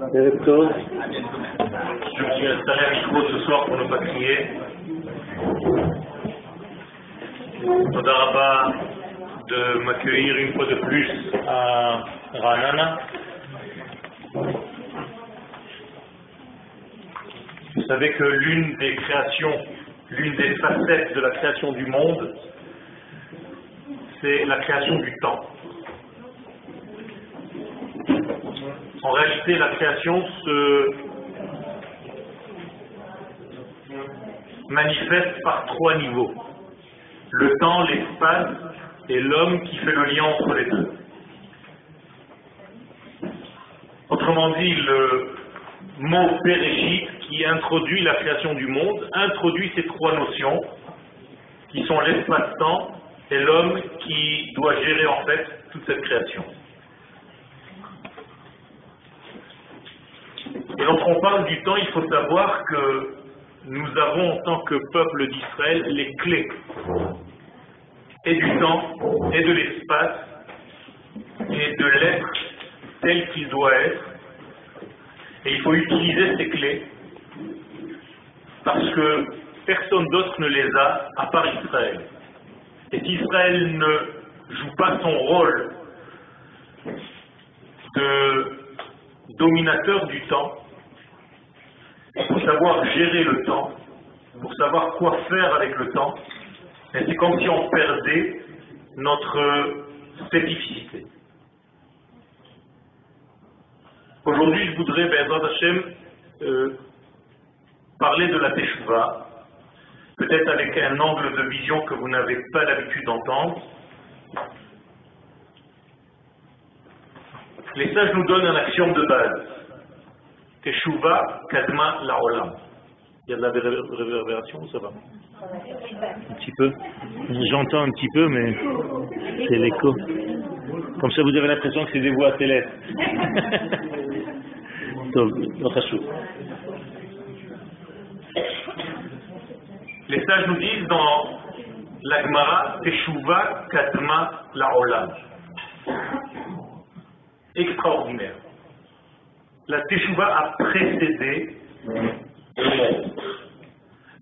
Je suis installé à micro ce soir pour ne pas crier. Todaraba de m'accueillir une fois de plus à Ranana. Vous savez que l'une des créations, l'une des facettes de la création du monde, c'est la création du temps. En réalité, la création se manifeste par trois niveaux. Le temps, l'espace et l'homme qui fait le lien entre les deux. Autrement dit, le mot Bereshit qui introduit la création du monde introduit ces trois notions qui sont l'espace-temps et l'homme qui doit gérer en fait toute cette création. Et lorsqu'on parle du temps, il faut savoir que nous avons en tant que peuple d'Israël les clés et du temps et de l'espace et de l'être tel qu'il doit être. Et il faut utiliser ces clés parce que personne d'autre ne les a à part Israël. Et si Israël ne joue pas son rôle de dominateur du temps, pour savoir gérer le temps, pour savoir quoi faire avec le temps, c'est comme si on perdait notre spécificité. Aujourd'hui, je voudrais, Bezrat Hashem, euh, parler de la Teshuvah, peut-être avec un angle de vision que vous n'avez pas l'habitude d'entendre. Les sages nous donnent un axiome de base. Teshuvah kadma la'olam. Il y a de la réverbération ou ça va? Un petit peu. J'entends un petit peu, mais c'est l'écho. Comme ça, vous avez l'impression que c'est des voix célestes. Les sages nous disent dans l'Agmara, Teshuvah kadma la'olam. Extraordinaire la Teshuvah a précédé le monde.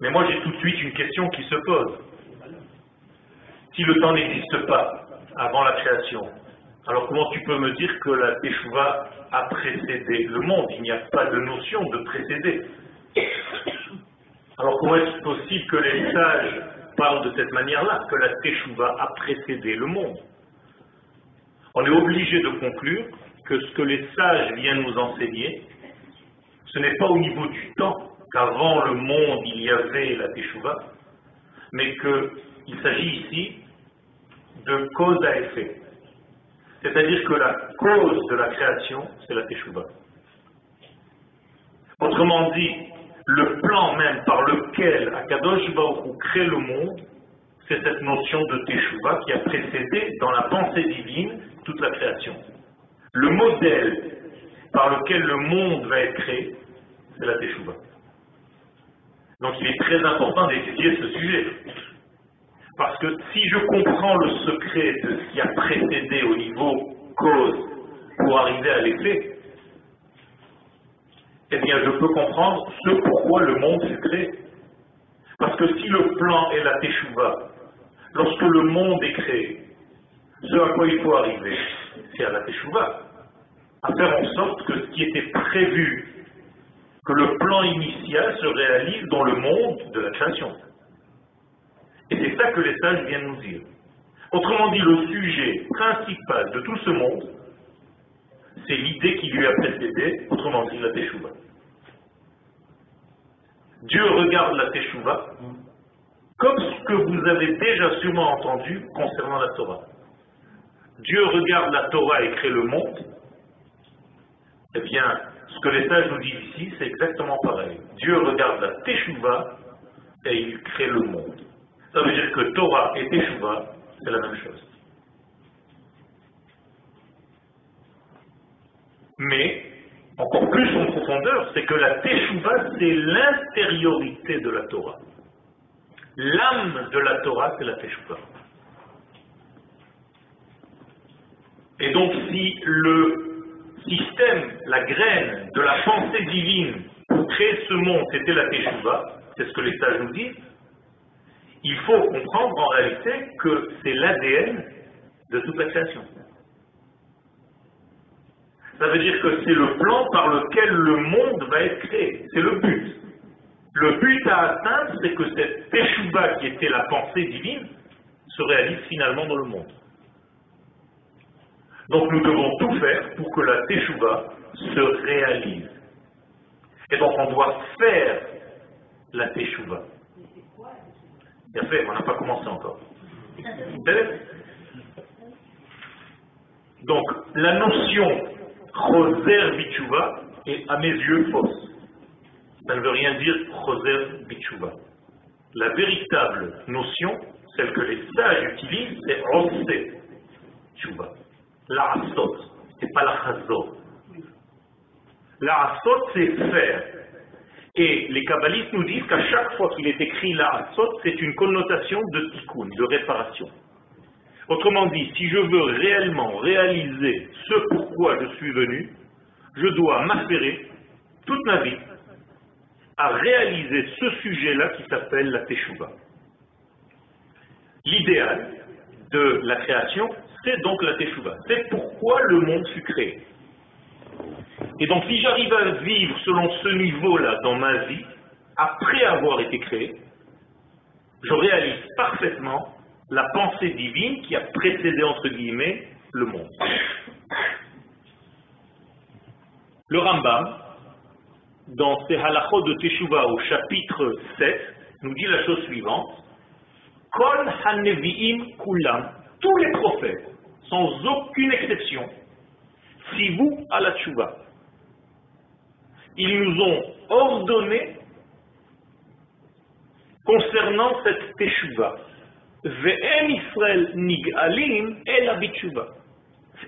Mais moi j'ai tout de suite une question qui se pose. Si le temps n'existe pas avant la création, alors comment tu peux me dire que la Teshuvah a précédé le monde? Il n'y a pas de notion de précéder. Alors comment est-ce possible que les sages parlent de cette manière-là, que la Teshuvah a précédé le monde? On est obligé de conclure que ce que les sages viennent nous enseigner, ce n'est pas au niveau du temps, qu'avant le monde il y avait la Teshuvah, mais qu'il s'agit ici de cause à effet. C'est-à-dire que la cause de la création, c'est la Teshuvah. Autrement dit, le plan même par lequel Akadosh Baruch crée le monde, c'est cette notion de Teshuvah qui a précédé dans la pensée divine toute la création. Le modèle par lequel le monde va être créé, c'est la Teshuvah. Donc il est très important d'étudier ce sujet. Parce que si je comprends le secret de ce qui a précédé au niveau cause pour arriver à l'effet, eh bien je peux comprendre ce pourquoi le monde s'est créé. Parce que si le plan est la Teshuvah, lorsque le monde est créé, ce à quoi il faut arriver, c'est à la Teshuvah faire en sorte que ce qui était prévu, que le plan initial se réalise dans le monde de la création. Et c'est ça que les sages viennent nous dire. Autrement dit, le sujet principal de tout ce monde, c'est l'idée qui lui a précédé, autrement dit la Teshuvah. Dieu regarde la Teshuvah comme ce que vous avez déjà sûrement entendu concernant la Torah. Dieu regarde la Torah et crée le monde eh bien, ce que les sages nous disent ici, c'est exactement pareil. Dieu regarde la Teshuvah et il crée le monde. Ça veut dire que Torah et Teshuvah, c'est la même chose. Mais, encore plus en profondeur, c'est que la Teshuvah, c'est l'intériorité de la Torah. L'âme de la Torah, c'est la Teshuvah. Et donc, si le système, la graine de la pensée divine pour créer ce monde, c'était la Teshuvah, c'est ce que les sages nous disent, il faut comprendre en réalité que c'est l'ADN de toute la création. Ça veut dire que c'est le plan par lequel le monde va être créé. C'est le but. Le but à atteindre, c'est que cette Teshuvah qui était la pensée divine se réalise finalement dans le monde. Donc nous devons tout faire pour que la Teshuvah se réalise. Et donc on doit faire la Teshuvah. Bien fait, on n'a pas commencé encore. Donc la notion Choser Bichuva est à mes yeux fausse. Ça ne veut rien dire Choser Bichuva. La véritable notion, celle que les sages utilisent, c'est Rosé Chuva. La Asot, c'est pas la Chazot. La Asot, c'est faire. Et les kabbalistes nous disent qu'à chaque fois qu'il est écrit la Asot, c'est une connotation de tikkun, de réparation. Autrement dit, si je veux réellement réaliser ce pourquoi je suis venu, je dois m'affairer toute ma vie à réaliser ce sujet-là qui s'appelle la Teshuvah. L'idéal de la création, c'est donc la Teshuvah. C'est pourquoi le monde fut créé. Et donc si j'arrive à vivre selon ce niveau-là dans ma vie, après avoir été créé, je réalise parfaitement la pensée divine qui a précédé, entre guillemets, le monde. Le Rambam, dans ses halachot de Teshuvah au chapitre 7, nous dit la chose suivante. Kol hanevi'im kulam, tous les prophètes, sans aucune exception, si vous à la Teshuvah, ils nous ont ordonné concernant cette Teshuvah. Ve'em Israël nig'alim el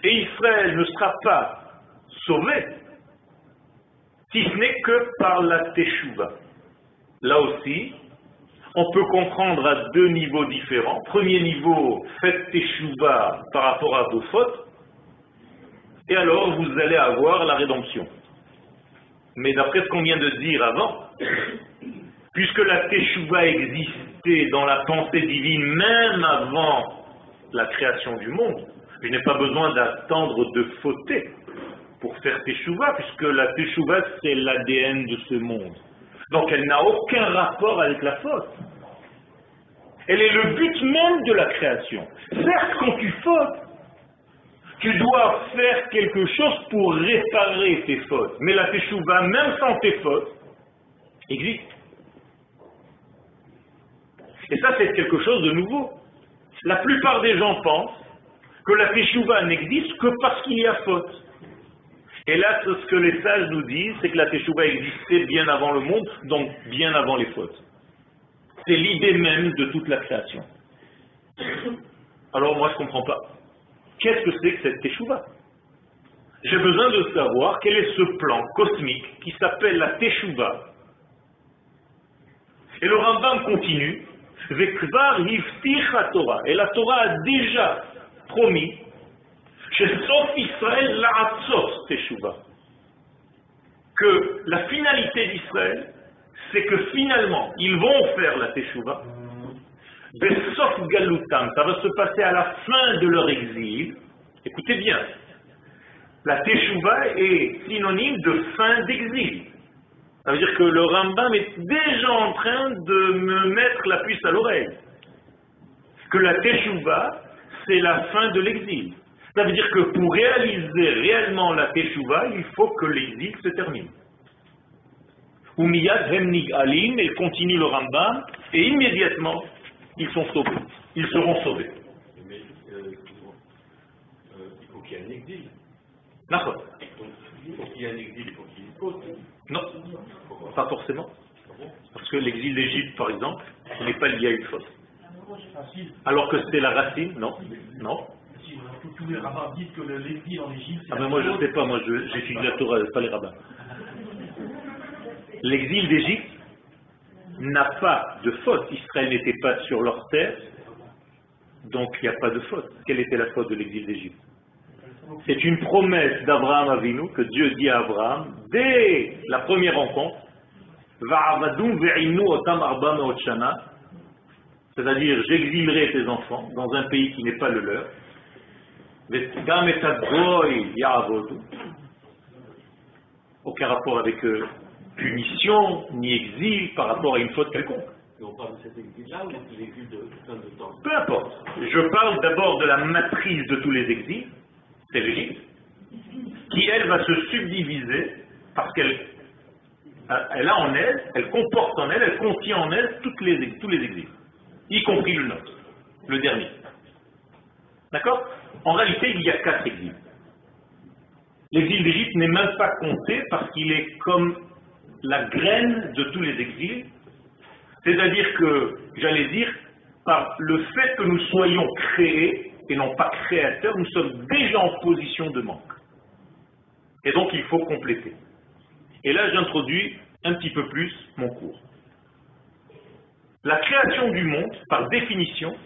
Et Israël ne sera pas sauvé si ce n'est que par la Teshuvah. Là aussi, on peut comprendre à deux niveaux différents. Premier niveau, faites Teshuvah par rapport à vos fautes, et alors vous allez avoir la rédemption. Mais d'après ce qu'on vient de dire avant, puisque la Teshuvah existait dans la pensée divine même avant la création du monde, je n'ai pas besoin d'attendre de fauter pour faire Teshuvah, puisque la Teshuvah c'est l'ADN de ce monde. Donc elle n'a aucun rapport avec la faute. Elle est le but même de la création. Certes, quand tu fautes, tu dois faire quelque chose pour réparer tes fautes. Mais la Teshuvah, même sans tes fautes, existe. Et ça, c'est quelque chose de nouveau. La plupart des gens pensent que la Teshuvah n'existe que parce qu'il y a faute. Et là, ce que les sages nous disent, c'est que la Teshuvah existait bien avant le monde, donc bien avant les fautes. C'est l'idée même de toute la création. Alors moi, je ne comprends pas. Qu'est-ce que c'est que cette Teshuvah J'ai besoin de savoir quel est ce plan cosmique qui s'appelle la Teshuvah. Et le Rambam continue Vekvar Torah. Et la Torah a déjà promis Sof Israël la'atzos teshuva. Que la finalité d'Israël, c'est que finalement, ils vont faire la teshuva. Besof galutam, ça va se passer à la fin de leur exil. Écoutez bien, la teshuva est synonyme de fin d'exil. Ça veut dire que le Rambam est déjà en train de me mettre la puce à l'oreille. Que la Teshuvah, c'est la fin de l'exil. Ça veut dire que pour réaliser réellement la Teshuvah, il faut que l'exil se termine. Umiyad Hemnig Alim, et continue le Rambam, et immédiatement, ils sont sauvés. Ils seront sauvés. Mais euh, euh, il faut qu'il y ait un exil. D'accord. Il faut qu'il y ait un exil, il faut qu'il y ait une faute. Non, pas forcément. Parce que l'exil d'Égypte, par exemple, n'est pas lié à une faute. Alors que c'est la racine, non Non. Tous les rabbins disent que l'exil en Égypte. Ah, mais moi, je ne sais pas, moi, j'étudie la Torah, pas les rabbins. L'exil d'Égypte n'a pas de faute. Israël n'était pas sur leur terre, donc il n'y a pas de faute. Quelle était la faute de l'exil d'Égypte? C'est une promesse d'Abraham Avinu que Dieu dit à Abraham dès la première rencontre. C'est-à-dire, j'exilerai tes enfants dans un pays qui n'est pas le leur. Aucun rapport avec euh, punition ni exil par rapport à une faute quelconque. Et on parle de cet exil-là ou de l'exil de plein de temps Peu importe. Je parle d'abord de la matrice de tous les exils, c'est l'Égypte, qui elle va se subdiviser parce qu'elle elle a en elle, elle comporte en elle, elle contient en elle toutes les, tous les exils, y compris le nôtre, le dernier. D'accord? En réalité, il y a quatre exils. L'exil d'Égypte n'est même pas compté parce qu'il est comme la graine de tous les exils. C'est-à-dire que, j'allais dire, par le fait que nous soyons créés et non pas créateurs, nous sommes déjà en position de manque. Et donc il faut compléter. Et là, j'introduis un petit peu plus mon cours. La création du monde, par définition,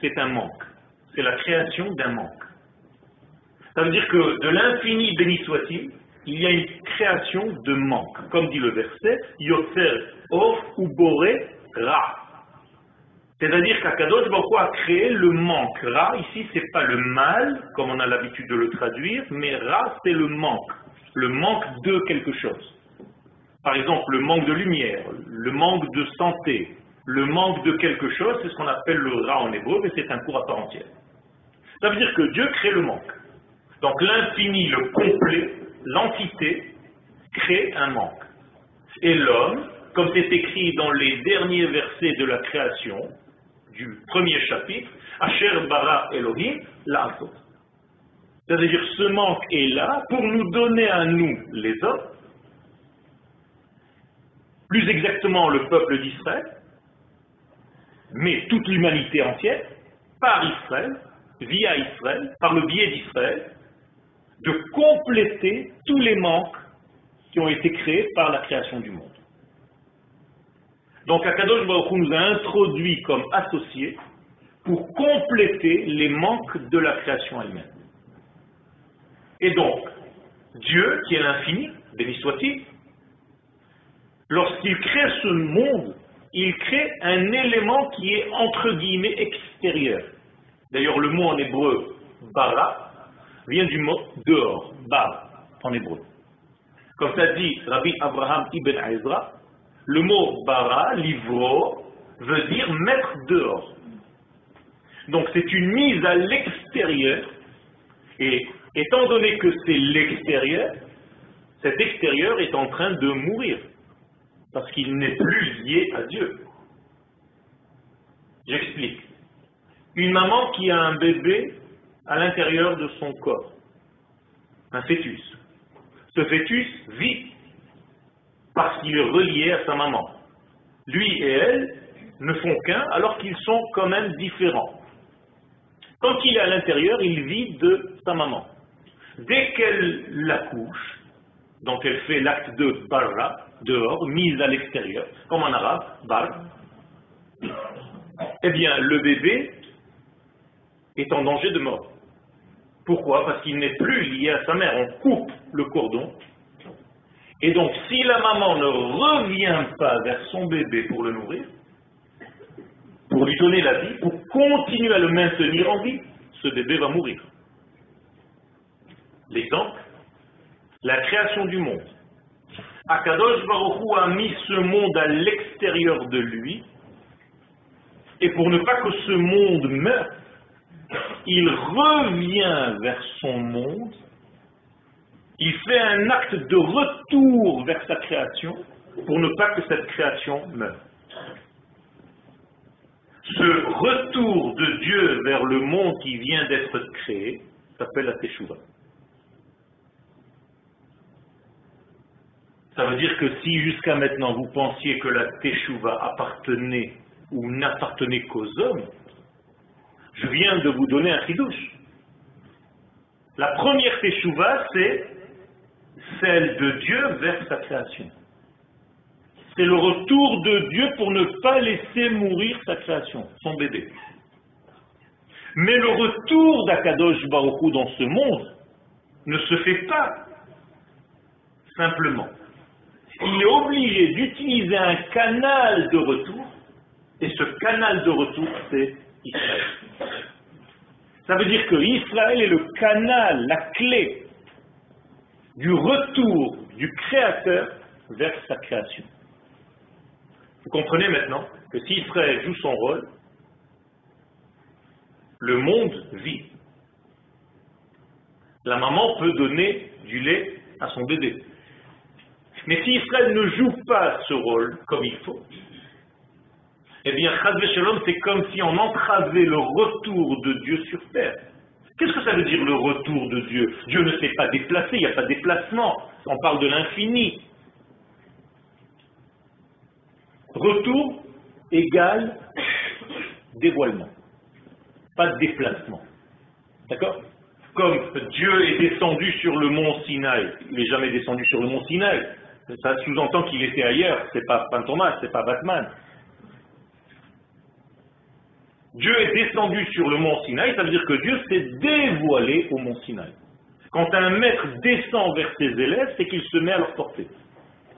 c'est un manque. C'est la création d'un manque. Ça veut dire que de l'infini béni soit-il, il y a une création de manque. Comme dit le verset, Yotzer Or ou Boré Ra. C'est-à-dire qu'Akadosh Baruch a créé le manque. Ra, ici, c'est pas le mal, comme on a l'habitude de le traduire, mais Ra, c'est le manque. Le manque de quelque chose. Par exemple, le manque de lumière, le manque de santé, le manque de quelque chose, c'est ce qu'on appelle le Ra en hébreu, mais c'est un cours à part entière. Ça veut dire que Dieu crée le manque. Donc l'infini, le complet, l'entité, crée un manque. Et l'homme, comme c'est écrit dans les derniers versets de la création, du premier chapitre, Asher bara Elohim la'asot. C'est-à-dire ce manque est là pour nous donner à nous, les hommes, plus exactement le peuple d'Israël, mais toute l'humanité entière, par Israël, via Israël, par le biais d'Israël, de compléter tous les manques qui ont été créés par la création du monde. Donc Akadosh Baruch nous a introduits comme associés pour compléter les manques de la création elle-même. Et donc, Dieu, qui est l'infini, béni soit-il, lorsqu'il crée ce monde, il crée un élément qui est entre guillemets extérieur. D'ailleurs, le mot en hébreu, bara, vient du mot dehors, bar, en hébreu. Comme ça dit Rabbi Abraham ibn Ezra, le mot bara, livro, veut dire mettre dehors. Donc c'est une mise à l'extérieur, et étant donné que c'est l'extérieur, cet extérieur est en train de mourir, parce qu'il n'est plus lié à Dieu. J'explique. Une maman qui a un bébé à l'intérieur de son corps, un fœtus. Ce fœtus vit parce qu'il est relié à sa maman. Lui et elle ne font qu'un alors qu'ils sont quand même différents. Quand il est à l'intérieur, il vit de sa maman. Dès qu'elle l'accouche, donc elle fait l'acte de barra, dehors, mise à l'extérieur, comme en arabe, bar, eh bien le bébé est en danger de mort. Pourquoi? Parce qu'il n'est plus lié à sa mère. On coupe le cordon. Et donc, si la maman ne revient pas vers son bébé pour le nourrir, pour lui donner la vie, pour continuer à le maintenir en vie, ce bébé va mourir. L'exemple, la création du monde. Akadosh Baruch Hu a mis ce monde à l'extérieur de lui, et pour ne pas que ce monde meure, il revient vers son monde, il fait un acte de retour vers sa création pour ne pas que cette création meure. Ce retour de Dieu vers le monde qui vient d'être créé s'appelle la Teshuvah. Ça veut dire que si jusqu'à maintenant vous pensiez que la Teshuvah appartenait ou n'appartenait qu'aux hommes, je viens de vous donner un chidouche. La première teshuva, c'est celle de Dieu vers sa création. C'est le retour de Dieu pour ne pas laisser mourir sa création, son bébé. Mais le retour d'Akadosh Baruchou dans ce monde, ne se fait pas simplement. Il est obligé d'utiliser un canal de retour, et ce canal de retour, c'est Israël. Ça veut dire que Israël est le canal, la clé du retour du Créateur vers sa création. Vous comprenez maintenant que si Israël joue son rôle, le monde vit. La maman peut donner du lait à son bébé. Mais si Israël ne joue pas ce rôle comme il faut, eh bien, c'est comme si on entravait le retour de Dieu sur terre. Qu'est-ce que ça veut dire le retour de Dieu? Dieu ne s'est pas déplacé, il n'y a pas de déplacement. On parle de l'infini. Retour égale dévoilement. Pas de déplacement. D'accord? Comme Dieu est descendu sur le mont Sinaï, il n'est jamais descendu sur le mont Sinaï. Ça sous-entend qu'il était ailleurs, c'est pas Fantomas, c'est pas Batman. Dieu est descendu sur le mont Sinaï, ça veut dire que Dieu s'est dévoilé au mont Sinaï. Quand un maître descend vers ses élèves, c'est qu'il se met à leur porter.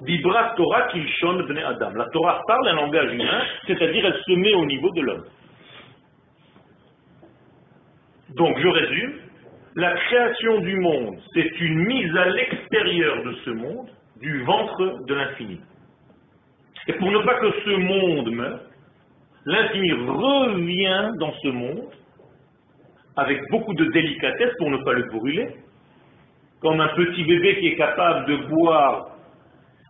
Vibra Torah Kilshon Bnei Adam. La Torah parle un langage humain, c'est-à-dire elle se met au niveau de l'homme. Donc je résume, la création du monde, c'est une mise à l'extérieur de ce monde, du ventre de l'infini. Et pour ne pas que ce monde meure, l'infini revient dans ce monde avec beaucoup de délicatesse pour ne pas le brûler, comme un petit bébé qui est capable de boire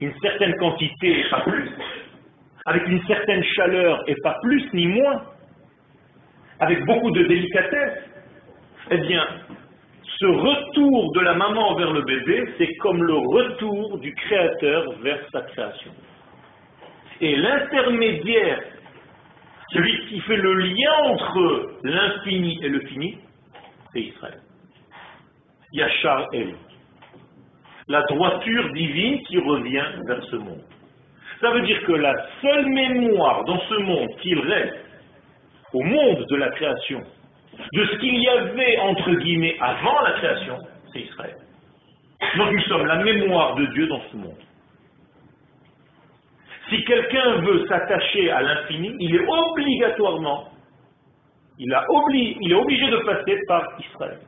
une certaine quantité et pas plus, avec une certaine chaleur et pas plus ni moins, avec beaucoup de délicatesse, eh bien, ce retour de la maman vers le bébé, c'est comme le retour du créateur vers sa création. Et l'intermédiaire, celui qui fait le lien entre l'infini et le fini, c'est Israël. Yachar El la droiture divine qui revient vers ce monde. Ça veut dire que la seule mémoire dans ce monde qu'il reste au monde de la création, de ce qu'il y avait entre guillemets avant la création, c'est Israël. Donc nous sommes la mémoire de Dieu dans ce monde. Si quelqu'un veut s'attacher à l'infini, il est obligatoirement, il, est obligé de passer par Israël.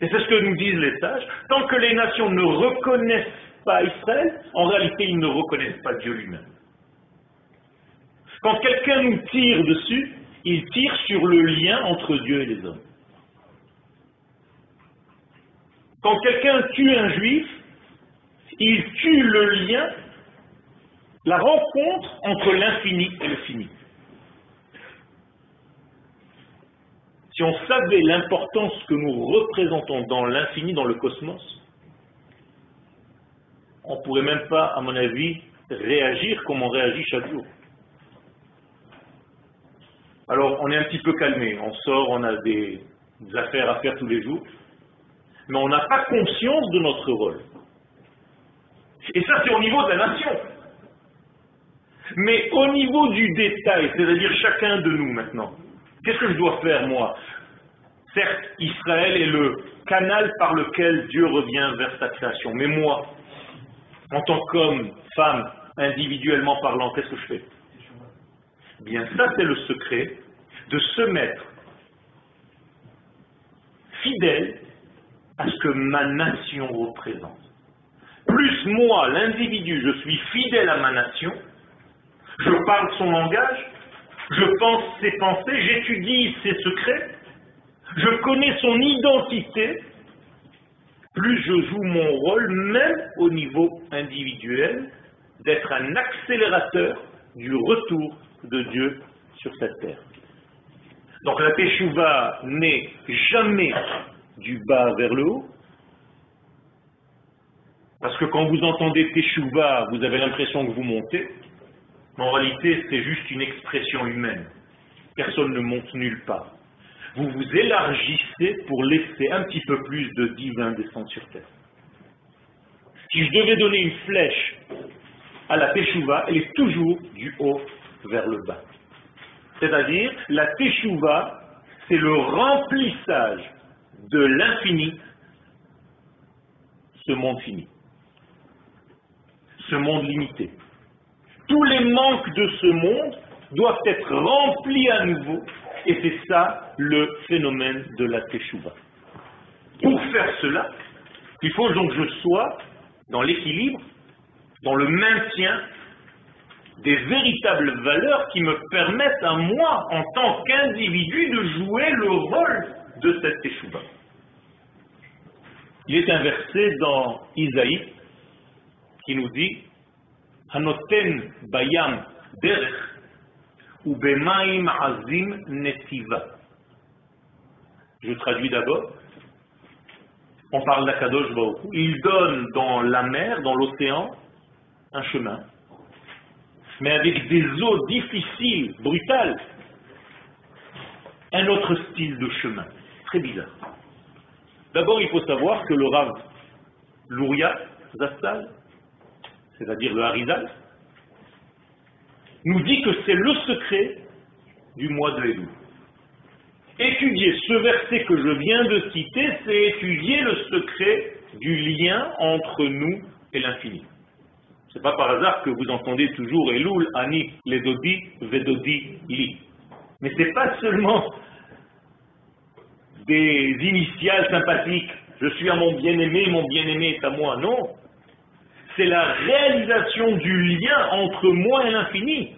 Et c'est ce que nous disent les sages. Tant que les nations ne reconnaissent pas Israël, en réalité, ils ne reconnaissent pas Dieu lui-même. Quand quelqu'un nous tire dessus, il tire sur le lien entre Dieu et les hommes. Quand quelqu'un tue un juif, il tue le lien, la rencontre entre l'infini et le fini. Si on savait l'importance que nous représentons dans l'infini, dans le cosmos, on ne pourrait même pas, à mon avis, réagir comme on réagit chaque jour. Alors, on est un petit peu calmé, on sort, on a des, affaires à faire tous les jours, mais on n'a pas conscience de notre rôle. Et ça, c'est au niveau de la nation. Mais au niveau du détail, c'est-à-dire chacun de nous maintenant, Qu'est-ce que je dois faire, moi? Certes, Israël est le canal par lequel Dieu revient vers sa création. Mais moi, en tant qu'homme, femme, individuellement parlant, qu'est-ce que je fais? Bien, ça, c'est le secret de se mettre fidèle à ce que ma nation représente. Plus moi, l'individu, je suis fidèle à ma nation, je parle son langage, je pense ses pensées, j'étudie ses secrets, je connais son identité, plus je joue mon rôle, même au niveau individuel, d'être un accélérateur du retour de Dieu sur cette terre. Donc la Teshuvah n'est jamais du bas vers le haut, parce que quand vous entendez Teshuvah, vous avez l'impression que vous montez, en réalité, c'est juste une expression humaine. Personne ne monte nulle part. Vous vous élargissez pour laisser un petit peu plus de divin descendre sur terre. Si je devais donner une flèche à la Teshuvah, elle est toujours du haut vers le bas. C'est-à-dire, la Teshuvah, c'est le remplissage de l'infini ce monde fini, ce monde limité. Tous les manques de ce monde doivent être remplis à nouveau, et c'est ça le phénomène de la Teshuvah. Pour faire cela, il faut donc que je sois dans l'équilibre, dans le maintien des véritables valeurs qui me permettent à moi, en tant qu'individu, de jouer le rôle de cette Teshuvah. Il est un verset dans Isaïe qui nous dit Bayam derech ou bemaim azim netiva. Je traduis d'abord. On parle d'Akadosh. Il donne dans la mer, dans l'océan, un chemin, mais avec des eaux difficiles, brutales. Un autre style de chemin, très bizarre. D'abord, il faut savoir que le Rav Louria Zastal, c'est-à-dire le Harizal, nous dit que c'est le secret du mois de Elul. Étudier ce verset que je viens de citer, c'est étudier le secret du lien entre nous et l'infini. C'est pas par hasard que vous entendez toujours Elul, Ani, Ledodi, Vedodi, Li. Mais c'est pas seulement des initiales sympathiques. Je suis à mon bien-aimé, mon bien-aimé est à moi. Non. C'est la réalisation du lien entre moi et l'infini.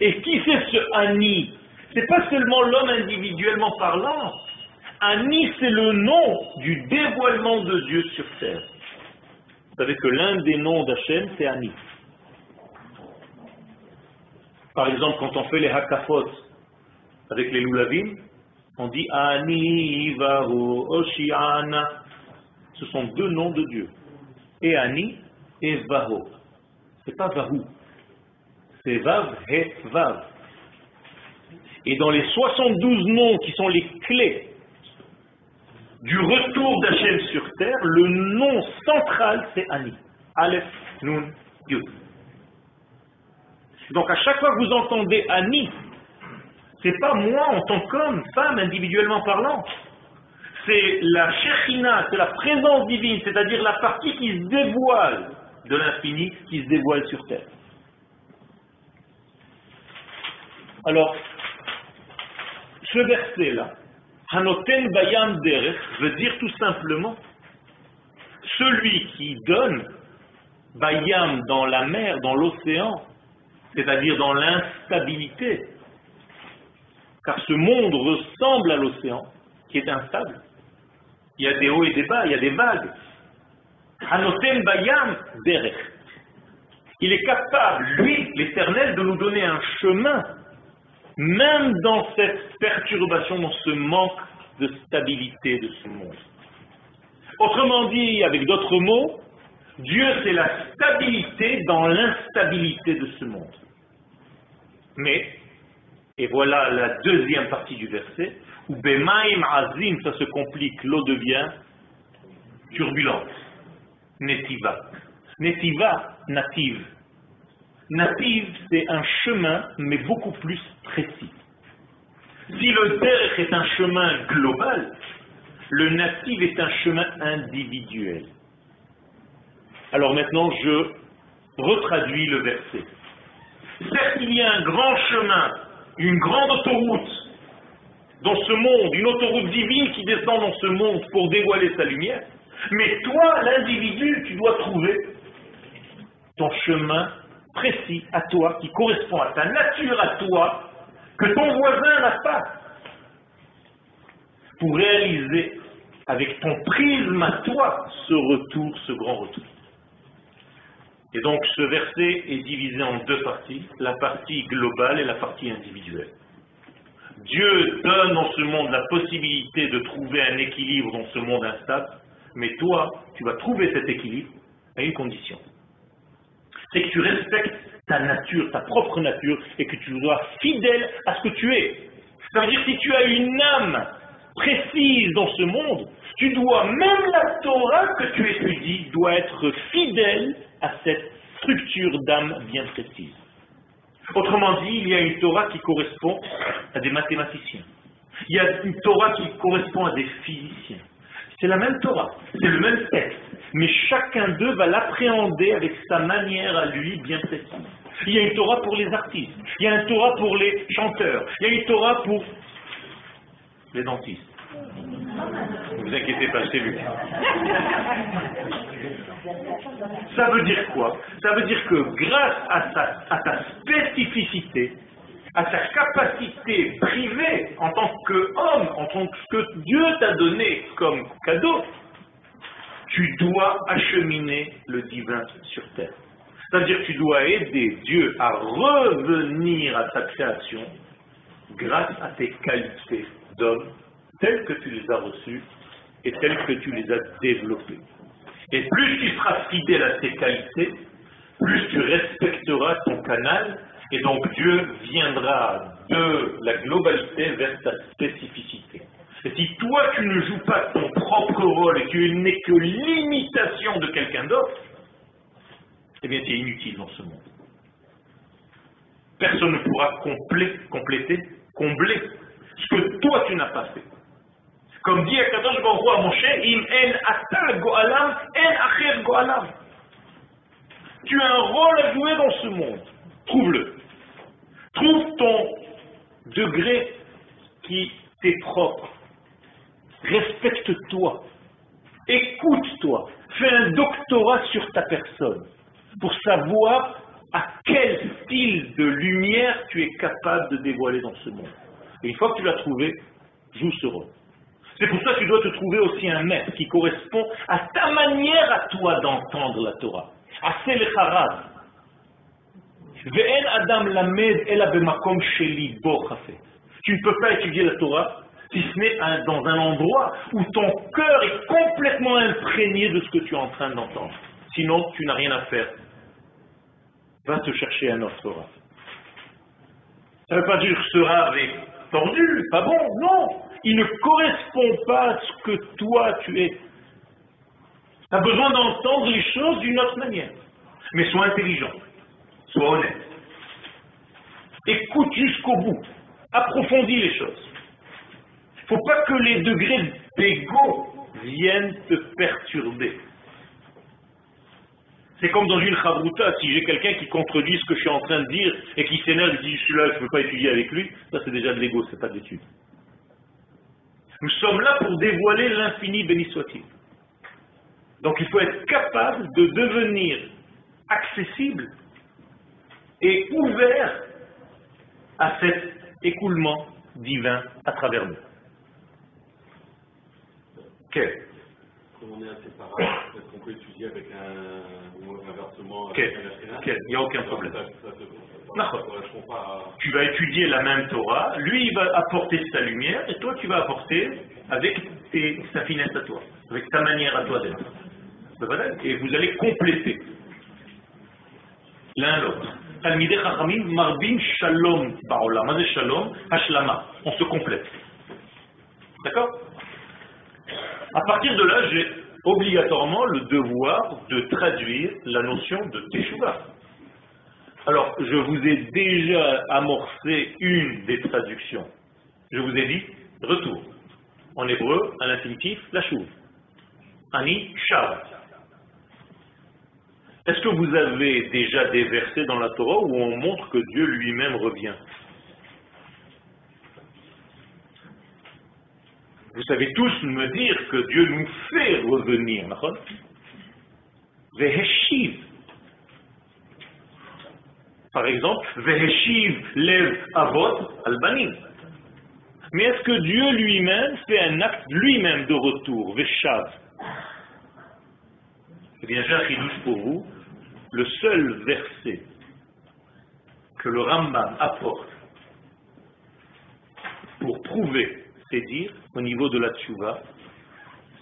Et qui c'est ce Ani C'est pas seulement l'homme individuellement parlant. Ani, c'est le nom du dévoilement de Dieu sur terre. Vous savez que l'un des noms d'Hachem, c'est Ani. Par exemple, quand on fait les hakafot avec les loulavim, on dit Ani, Vahu, Oshiana. Ce sont deux noms de Dieu. Et Ani et Vaho. C'est pas Vahu. C'est Vav et Vav. Et dans les 72 noms qui sont les clés du retour d'Hachem sur terre, le nom central c'est Ani. Aleph, Nun, Yud. Donc à chaque fois que vous entendez Ani, c'est pas moi en tant qu'homme, femme, individuellement parlant. C'est la Shechina, c'est la présence divine, c'est-à-dire la partie qui se dévoile de l'infini, qui se dévoile sur terre. Alors, ce verset-là, Hanoten Bayam Derech, veut dire tout simplement celui qui donne Bayam dans la mer, dans l'océan, c'est-à-dire dans l'instabilité, car ce monde ressemble à l'océan, qui est instable. Il y a des hauts et des bas, il y a des vagues. Hanoten Bayam Derech. Il est capable, lui, l'Éternel, de nous donner un chemin, même dans cette perturbation, dans ce manque de stabilité de ce monde. Autrement dit, avec d'autres mots, Dieu c'est la stabilité dans l'instabilité de ce monde. Mais et voilà la deuxième partie du verset, où Bemaim Azim, ça se complique, l'eau devient turbulente. Netiva. Netiva, native. Native, c'est un chemin, mais beaucoup plus précis. Si le derech est un chemin global, le native est un chemin individuel. Alors maintenant, je retraduis le verset. Certes, il y a un grand chemin une grande autoroute dans ce monde, une autoroute divine qui descend dans ce monde pour dévoiler sa lumière. Mais toi, l'individu, tu dois trouver ton chemin précis à toi, qui correspond à ta nature à toi, que ton voisin n'a pas, pour réaliser avec ton prisme à toi ce retour, ce grand retour. Et donc ce verset est divisé en deux parties, la partie globale et la partie individuelle. Dieu donne dans ce monde la possibilité de trouver un équilibre dans ce monde instable, mais toi, tu vas trouver cet équilibre à une condition. C'est que tu respectes ta nature, ta propre nature, et que tu sois fidèle à ce que tu es. Ça veut dire que si tu as une âme précise dans ce monde, tu dois, même la Torah que tu étudies, doit être fidèle à cette structure d'âme bien précise. Autrement dit, il y a une Torah qui correspond à des mathématiciens. Il y a une Torah qui correspond à des physiciens. C'est la même Torah, c'est le même texte. Mais chacun d'eux va l'appréhender avec sa manière à lui bien précise. Il y a une Torah pour les artistes, il y a une Torah pour les chanteurs, il y a une Torah pour les dentistes. Ne vous inquiétez pas, c'est lui. Ça veut dire quoi? Ça veut dire que grâce à, ta spécificité, à ta capacité privée en tant qu'homme, en tant que ce que Dieu t'a donné comme cadeau, tu dois acheminer le divin sur terre. C'est-à-dire que tu dois aider Dieu à revenir à sa création grâce à tes qualités d'homme telles que tu les as reçues et telles que tu les as développées. Et plus tu seras fidèle à tes qualités, plus tu respecteras ton canal et donc Dieu viendra de la globalité vers ta spécificité. Et si toi tu ne joues pas ton propre rôle et tu n'es que l'imitation de quelqu'un d'autre, eh bien tu es inutile dans ce monde. Personne ne pourra complé- compléter, combler ce que toi tu n'as pas fait. Comme dit Akadosh Baruch à Moshe, Im en ata go'alam, en acher go'alam. Tu as un rôle à jouer dans ce monde. Trouve-le. Trouve ton degré qui t'est propre. Respecte-toi. Écoute-toi. Fais un doctorat sur ta personne pour savoir à quel style de lumière tu es capable de dévoiler dans ce monde. Et une fois que tu l'as trouvé, joue ce rôle. C'est pour ça que tu dois te trouver aussi un maître qui correspond à ta manière à toi d'entendre la Torah. À Selecharav. Ve'en Adam lamed ela bemakom sheli bo chafetz. Tu ne peux pas étudier la Torah si ce n'est dans un endroit où ton cœur est complètement imprégné de ce que tu es en train d'entendre. Sinon, tu n'as rien à faire. Va te chercher un autre Torah. Ça ne veut pas dire que ce rave est tordu, pas bon, non. Il ne correspond pas à ce que toi tu es. Tu as besoin d'entendre les choses d'une autre manière. Mais sois intelligent, sois honnête. Écoute jusqu'au bout, approfondis les choses. Il ne faut pas que les degrés d'ego viennent te perturber. C'est comme dans une chabruta, si j'ai quelqu'un qui contredit ce que je suis en train de dire et qui s'énerve et dit celui-là, je ne veux pas étudier avec lui, ça c'est déjà de l'ego, c'est pas de l'étude. Nous sommes là pour dévoiler l'infini, béni soit-il. Donc il faut être capable de devenir accessible et ouvert à cet écoulement divin à travers nous. Comme on est inséparable, est-ce qu'on peut étudier avec un. un ok, il n'y a aucun problème. Tu vas étudier la même Torah, lui il va apporter sa lumière et toi tu vas apporter avec tes- sa finesse à toi, avec ta manière à toi d'être. Et vous allez compléter l'un l'autre. Talmidei Chachamim marbim shalom ba'olam. C'est shalom, hashlama. On se complète. D'accord? À partir de là, j'ai obligatoirement le devoir de traduire la notion de teshuva. Alors, je vous ai déjà amorcé une des traductions. Je vous ai dit retour. En hébreu, à l'infinitif, la chouve. Ani shav. Est-ce que vous avez déjà des versets dans la Torah où on montre que Dieu lui-même revient? Vous savez tous me dire que Dieu nous fait revenir. Veheshiv. Par exemple, Veheshiv lev avot albanim. Mais est-ce que Dieu lui-même fait un acte lui-même de retour, Veshav Eh bien, j'ai pour vous. Le seul verset que le Rambam apporte pour prouver ses dires au niveau de la tchouva,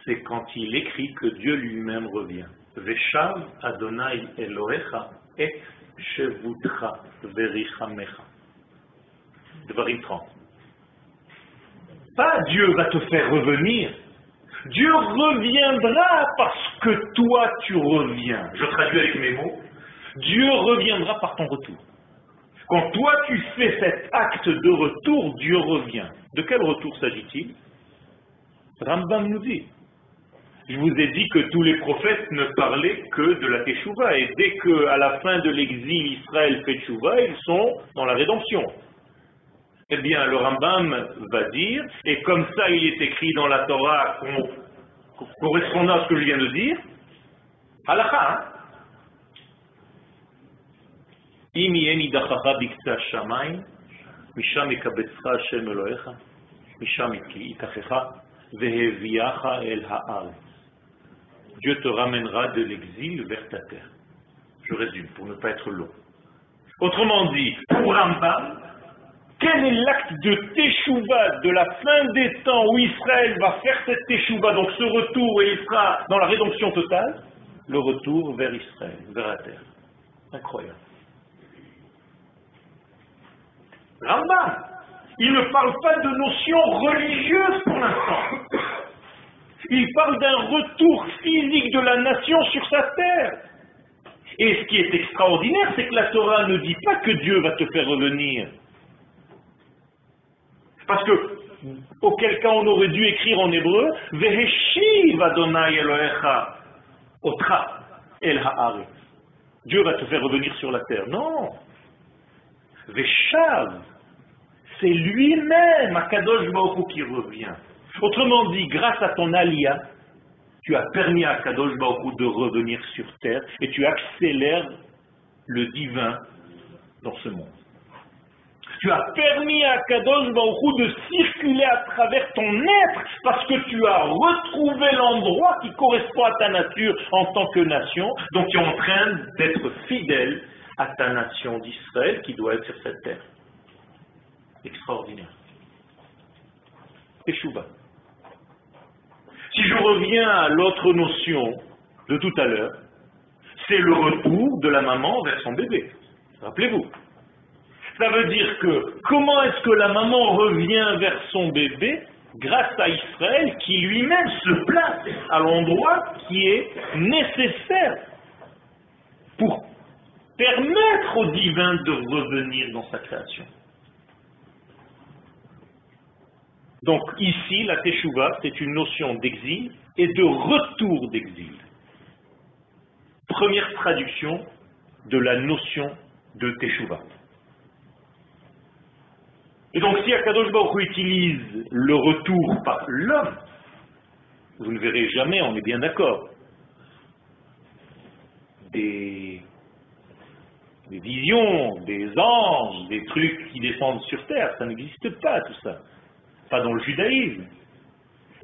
c'est quand il écrit que Dieu lui-même revient. Veshav Adonai Elohecha et Shevutra Verichamecha. Devarim 30. Pas Dieu va te faire revenir. Dieu reviendra parce que toi tu reviens. Je traduis avec mes mots. Dieu reviendra par ton retour. Quand toi tu fais cet acte de retour, Dieu revient. De quel retour s'agit-il? Rambam nous dit Je vous ai dit que tous les prophètes ne parlaient que de la Teshuvah. Et dès qu'à la fin de l'exil, Israël fait Teshuvah, ils sont dans la rédemption. Eh bien, le Rambam va dire, et comme ça il est écrit dans la Torah correspondant à ce que je viens de dire, halakha, hein משם יקבצך השם אלוהיך, משם ייקחך והביאך אל הארץ. Dieu te ramènera de l'exil vers ta terre. Je résume pour ne pas être long. Autrement dit, pour Rambam, quel est l'acte de Teshuvah de la fin des temps où Israël va faire cette Teshuvah, donc ce retour et il sera dans la rédemption totale Le retour vers Israël, vers la terre. Incroyable. Rambam, il ne parle pas de notion religieuse pour l'instant. Il parle d'un retour physique de la nation sur sa terre. Et ce qui est extraordinaire, c'est que la Torah ne dit pas que Dieu va te faire revenir. Parce que, auquel cas on aurait dû écrire en hébreu, Veheshiv Adonai Elohecha Otra El Ha'aretz. Dieu va te faire revenir sur la terre. Non. Veshav, c'est lui-même, Akadosh Baruch qui revient. Autrement dit, grâce à ton alia, tu as permis à Kadosh Baruch de revenir sur terre et tu accélères le divin dans ce monde. Tu as permis à Kadosh Baruch de circuler à travers ton être parce que tu as retrouvé l'endroit qui correspond à ta nature en tant que nation. Donc tu es en train d'être fidèle à ta nation d'Israël qui doit être sur cette terre. Extraordinaire. Teshuva. Si je reviens à l'autre notion de tout à l'heure, c'est le retour de la maman vers son bébé. Rappelez-vous. Ça veut dire que comment est-ce que la maman revient vers son bébé grâce à Israël qui lui-même se place à l'endroit qui est nécessaire pour permettre au divin de revenir dans sa création? Donc ici, la Teshuvah, c'est une notion d'exil et de retour d'exil. Première traduction de la notion de Teshuvah. Et donc si Akadosh Baruch utilise le retour par l'homme, vous ne verrez jamais, on est bien d'accord, des, des visions, des anges, des trucs qui descendent sur terre, ça n'existe pas tout ça pas dans le judaïsme.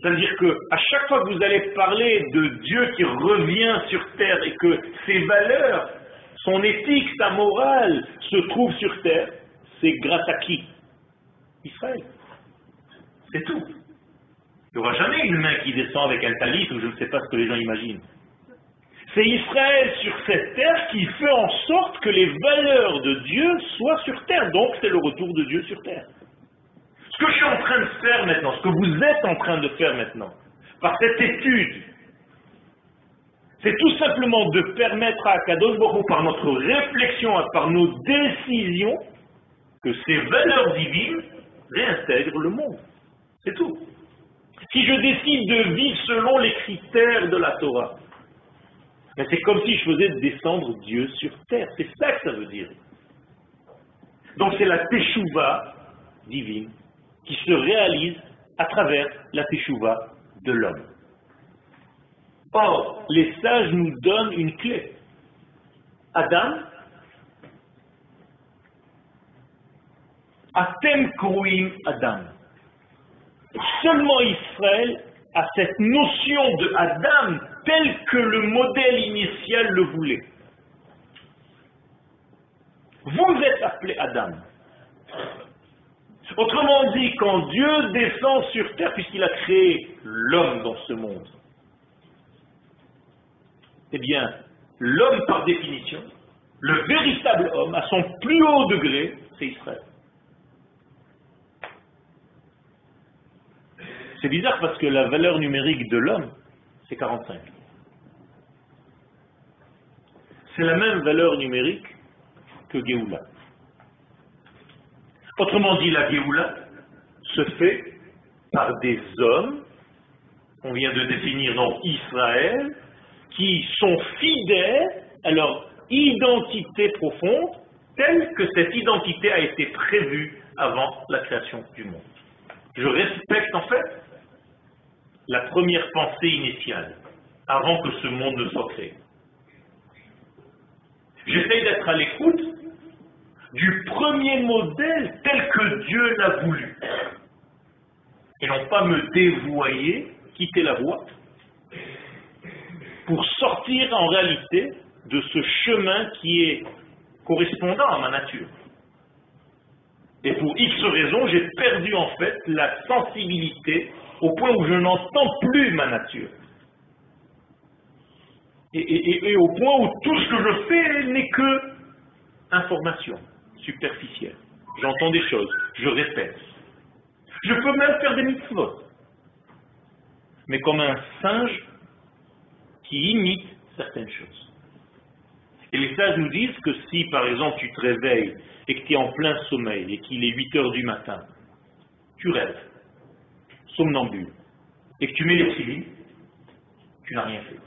C'est-à-dire que à chaque fois que vous allez parler de Dieu qui revient sur terre et que ses valeurs, son éthique, sa morale se trouvent sur terre, c'est grâce à qui? Israël. C'est tout. Il n'y aura jamais une main qui descend avec un talit ou je ne sais pas ce que les gens imaginent. C'est Israël sur cette terre qui fait en sorte que les valeurs de Dieu soient sur terre. Donc c'est le retour de Dieu sur terre. Ce que je suis en train de faire maintenant, ce que vous êtes en train de faire maintenant, par cette étude, c'est tout simplement de permettre à Kadosh Baruch par notre réflexion, par nos décisions, que ces valeurs divines réintègrent le monde. C'est tout. Si je décide de vivre selon les critères de la Torah, c'est comme si je faisais descendre Dieu sur terre. C'est ça que ça veut dire. Donc c'est la teshuva divine qui se réalise à travers la teshuva de l'homme. Or, les sages nous donnent une clé. Adam, Atem Kruim Adam. Seulement Israël a cette notion de Adam tel que le modèle initial le voulait. Vous êtes appelé Adam. Autrement dit, quand Dieu descend sur terre, puisqu'il a créé l'homme dans ce monde, eh bien, l'homme par définition, le véritable homme, à son plus haut degré, c'est Israël. C'est bizarre parce que la valeur numérique de l'homme, c'est 45. C'est la même valeur numérique que Géoula. Autrement dit, la Géoula se fait par des hommes on vient de définir donc Israël, qui sont fidèles à leur identité profonde, telle que cette identité a été prévue avant la création du monde. Je respecte en fait la première pensée initiale, avant que ce monde ne soit créé. J'essaye d'être à l'écoute du premier modèle tel que Dieu l'a voulu. Et non pas me dévoyer, quitter la voie, pour sortir en réalité de ce chemin qui est correspondant à ma nature. Et pour X raisons, j'ai perdu en fait la sensibilité au point où je n'entends plus ma nature. Et, et, au point où tout ce que je fais n'est que information superficielle. J'entends des choses, je répète. Je peux même faire des mitzvot. Mais comme un singe qui imite certaines choses. Et les sages nous disent que si, par exemple, tu te réveilles et que tu es en plein sommeil et qu'il est 8 heures du matin, tu rêves, somnambule, et que tu mets les filines, tu n'as rien fait.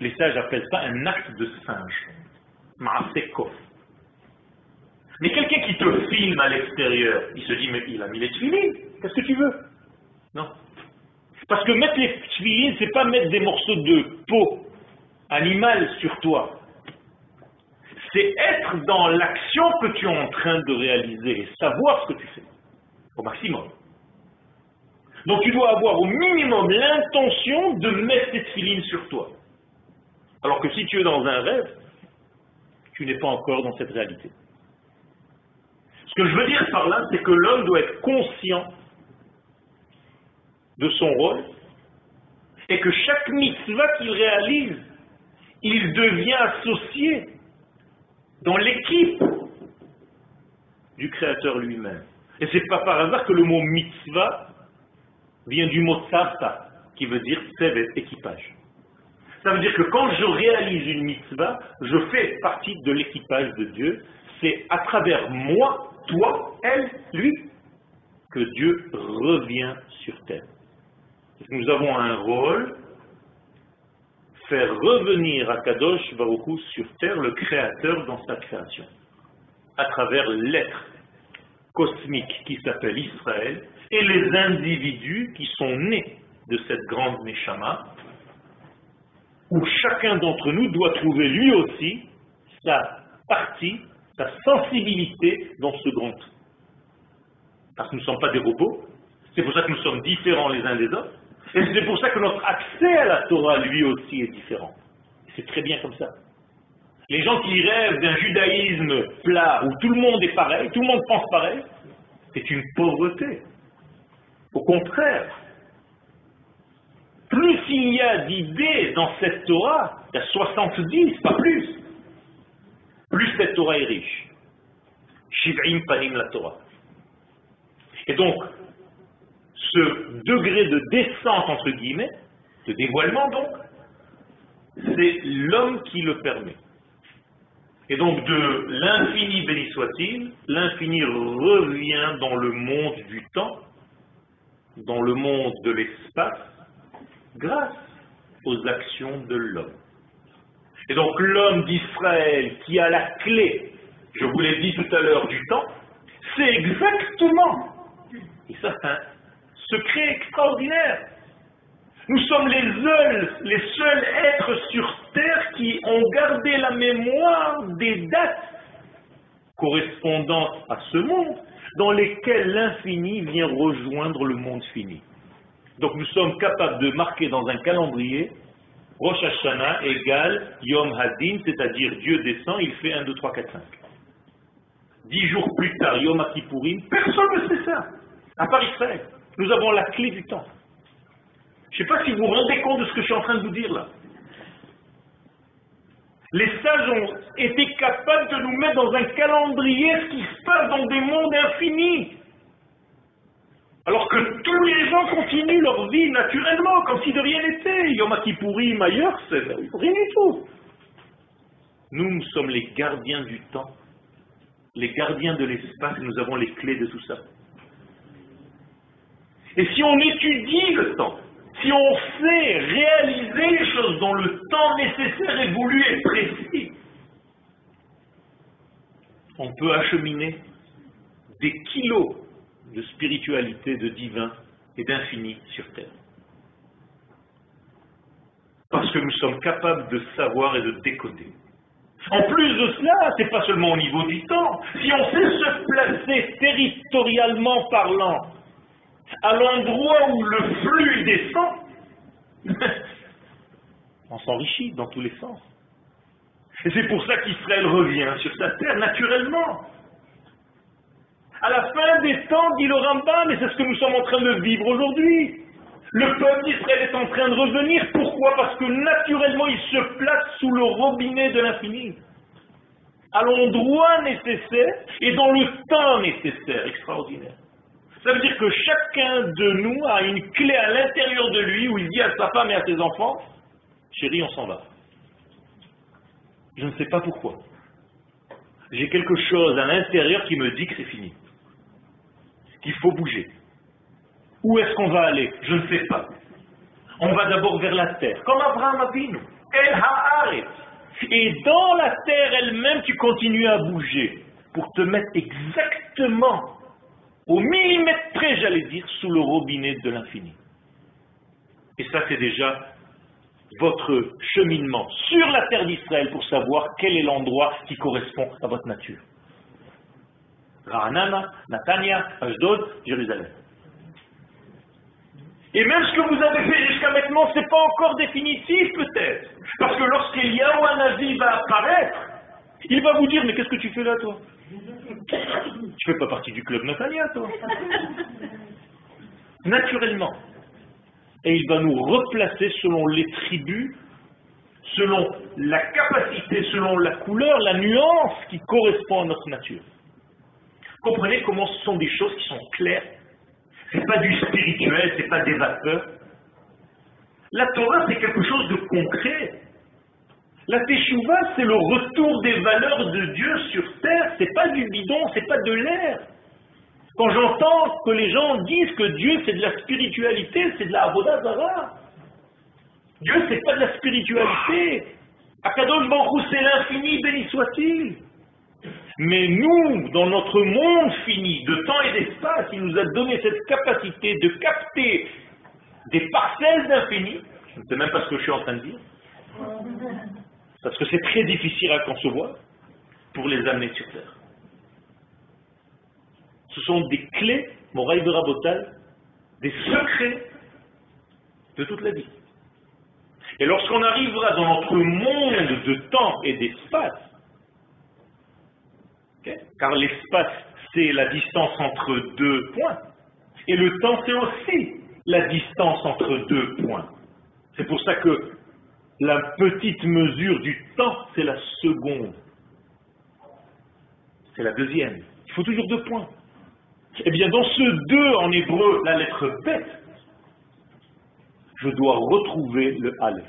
Les sages appellent ça un acte de singe. Maasekov. Mais quelqu'un qui te filme à l'extérieur, il se dit, mais il a mis les filines, qu'est-ce que tu veux? Non. Parce que mettre les filines, c'est pas mettre des morceaux de peau animale sur toi. C'est être dans l'action que tu es en train de réaliser et savoir ce que tu fais. Au maximum. Donc tu dois avoir au minimum l'intention de mettre cette filine sur toi. Alors que si tu es dans un rêve, tu n'es pas encore dans cette réalité. Ce que je veux dire par là, c'est que l'homme doit être conscient de son rôle et que chaque mitzvah qu'il réalise, il devient associé dans l'équipe du Créateur lui-même. Et c'est pas par hasard que le mot mitzvah vient du mot tsarta, qui veut dire sevet, équipage. Ça veut dire que quand je réalise une mitzvah, je fais partie de l'équipage de Dieu. C'est à travers moi, toi, elle, lui, que Dieu revient sur terre. Nous avons un rôle, faire revenir à Kadosh Baruchou sur terre le Créateur dans sa création, à travers l'être cosmique qui s'appelle Israël et les individus qui sont nés de cette grande Neshama, où chacun d'entre nous doit trouver lui aussi sa partie, sa sensibilité dans ce grand tout. Parce que nous ne sommes pas des robots, c'est pour ça que nous sommes différents les uns des autres, et c'est pour ça que notre accès à la Torah, lui aussi, est différent. C'est très bien comme ça. Les gens qui rêvent d'un judaïsme plat, où tout le monde est pareil, tout le monde pense pareil, c'est une pauvreté. Au contraire, plus il y a d'idées dans cette Torah, il y a 70, pas plus, plus cette Torah est riche. Shiv'im panim la Torah. Et donc, ce degré de descente, entre guillemets, de dévoilement donc, c'est l'homme qui le permet. Et donc de l'infini béni soit-il, l'infini revient dans le monde du temps, dans le monde de l'espace, grâce aux actions de l'homme. Et donc l'homme d'Israël qui a la clé, je vous l'ai dit tout à l'heure, du temps, c'est exactement, et ça c'est un secret extraordinaire, nous sommes les seuls, les seuls êtres sur Terre qui ont gardé la mémoire des dates correspondantes à ce monde dans lesquelles l'infini vient rejoindre le monde fini. Donc nous sommes capables de marquer dans un calendrier Rosh Hashanah égale Yom Hadin, c'est-à-dire Dieu descend, il fait 1, 2, 3, 4, 5. Dix jours plus tard, Yom Kippourim, personne ne sait ça, à part Israël. Nous avons la clé du temps. Je ne sais pas si vous vous rendez compte de ce que je suis en train de vous dire là. Les sages ont été capables de nous mettre dans un calendrier ce qui se passe dans des mondes infinis. Alors que tous les gens continuent leur vie naturellement, comme si de rien n'était. Yom Kippourim ailleurs, c'est rien du tout. Nous, nous sommes les gardiens du temps, les gardiens de l'espace, nous avons les clés de tout ça. Et si on étudie le temps, si on sait réaliser les choses dans le temps nécessaire et voulu et précis, on peut acheminer des kilos de spiritualité, de divin et d'infini sur Terre. Parce que nous sommes capables de savoir et de décoder. En plus de cela, c'est pas seulement au niveau du temps. Si on sait se placer territorialement parlant à l'endroit où le flux descend, on s'enrichit dans tous les sens. Et c'est pour ça qu'Israël revient sur sa terre naturellement. À la fin des temps, dit le Rambam, et c'est ce que nous sommes en train de vivre aujourd'hui. Le peuple d'Israël est en train de revenir. Pourquoi? Parce que naturellement, il se place sous le robinet de l'infini. À l'endroit nécessaire et dans le temps nécessaire. Extraordinaire. Ça veut dire que chacun de nous a une clé à l'intérieur de lui où il dit à sa femme et à ses enfants, chérie, on s'en va. Je ne sais pas pourquoi. J'ai quelque chose à l'intérieur qui me dit que c'est fini. Qu'il faut bouger. Où est-ce qu'on va aller? Je ne sais pas. On va d'abord vers la terre, comme Abraham Avinu. El Haaretz. Et dans la terre elle-même, tu continues à bouger pour te mettre exactement au millimètre près, j'allais dire, sous le robinet de l'infini. Et ça, c'est déjà votre cheminement sur la terre d'Israël pour savoir quel est l'endroit qui correspond à votre nature. Rahanana, Natania, Ashdod, Jérusalem. Et même ce que vous avez fait jusqu'à maintenant, ce n'est pas encore définitif peut-être. Parce que lorsqu'Eliyahu Hanavi va apparaître, il va vous dire, mais qu'est-ce que tu fais là toi? Tu fais pas partie du club Natania toi? Naturellement. Et il va nous replacer selon les tribus, selon la capacité, selon la couleur, la nuance qui correspond à notre nature. Comprenez comment ce sont des choses qui sont claires c'est pas du spirituel, c'est pas des vapeurs. La Torah, c'est quelque chose de concret. La Teshuvah, c'est le retour des valeurs de Dieu sur terre. C'est pas du bidon, c'est pas de l'air. Quand j'entends que les gens disent que Dieu c'est de la spiritualité, c'est de la Avodazara. Dieu c'est pas de la spiritualité. Akadosh Baruch c'est l'infini, béni soit-il. Mais nous, dans notre monde fini de temps et d'espace, il nous a donné cette capacité de capter des parcelles d'infini. Je ne sais même pas ce que je suis en train de dire. Parce que c'est très difficile à concevoir pour les amener sur Terre. Ce sont des clés, Moraï de Rabotal, des secrets de toute la vie. Et lorsqu'on arrivera dans notre monde de temps et d'espace, car l'espace, c'est la distance entre deux points. Et le temps, c'est aussi la distance entre deux points. C'est pour ça que la petite mesure du temps, c'est la seconde. C'est la deuxième. Il faut toujours deux points. Eh bien, dans ce deux en hébreu, la lettre bête, je dois retrouver le Aleph.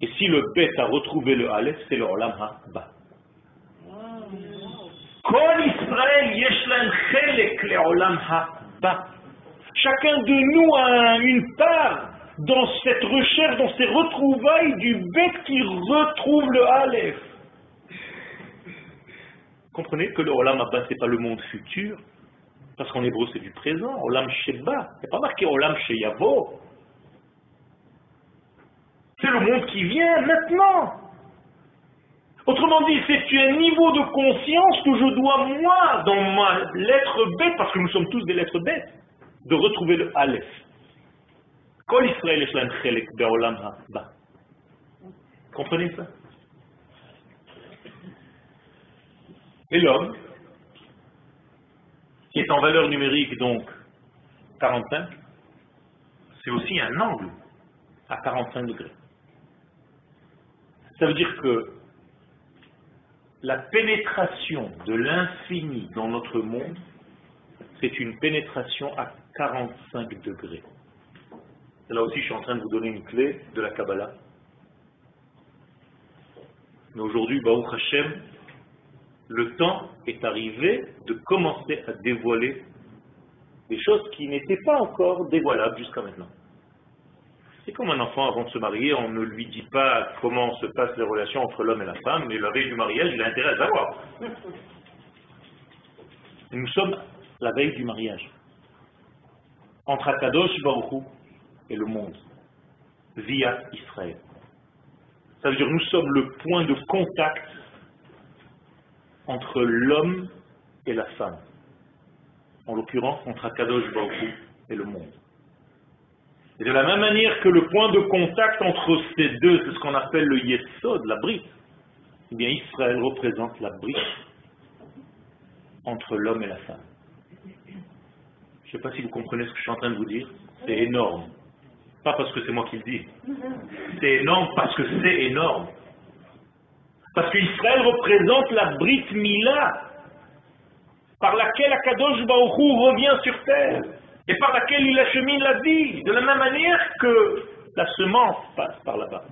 Et si le bête a retrouvé le Aleph, c'est le Olam Ha-Ba. Chacun de nous a une part dans cette recherche, dans ces retrouvailles du bête qui retrouve le Aleph. Comprenez que le Olam Abba, ce n'est pas le monde futur, parce qu'en hébreu c'est du présent, Olam Sheba. Il n'y pas marqué Olam Sheyavo. C'est le monde qui vient maintenant. Autrement dit, c'est un niveau de conscience que je dois, moi, dans ma lettre bête, parce que nous sommes tous des lettres bêtes, de retrouver le Aleph. Comprenez ça? Et l'homme, qui est en valeur numérique donc 45, c'est aussi un angle à 45 degrés. Ça veut dire que la pénétration de l'infini dans notre monde, c'est une pénétration à 45 degrés. là aussi, je suis en train de vous donner une clé de la Kabbalah. Mais aujourd'hui, Baruch Hashem, le temps est arrivé de commencer à dévoiler des choses qui n'étaient pas encore dévoilables jusqu'à maintenant. C'est comme un enfant avant de se marier, on ne lui dit pas comment se passent les relations entre l'homme et la femme, mais la veille du mariage, il a intérêt à savoir. Nous sommes la veille du mariage. Entre Akadosh Baruch et le monde, via Israël. Ça veut dire nous sommes le point de contact entre l'homme et la femme. En l'occurrence, entre Akadosh Baruch et le monde. Et de la même manière que le point de contact entre ces deux, c'est ce qu'on appelle le Yesod, la brique, eh bien Israël représente la brique entre l'homme et la femme. Je ne sais pas si vous comprenez ce que je suis en train de vous dire. C'est énorme. Pas parce que c'est moi qui le dis. C'est énorme parce que c'est énorme. Parce qu'Israël représente la Brit Mila, par laquelle Akadosh Baruchou revient sur terre et par laquelle il achemine la vie, de la même manière que la semence passe par là-bas.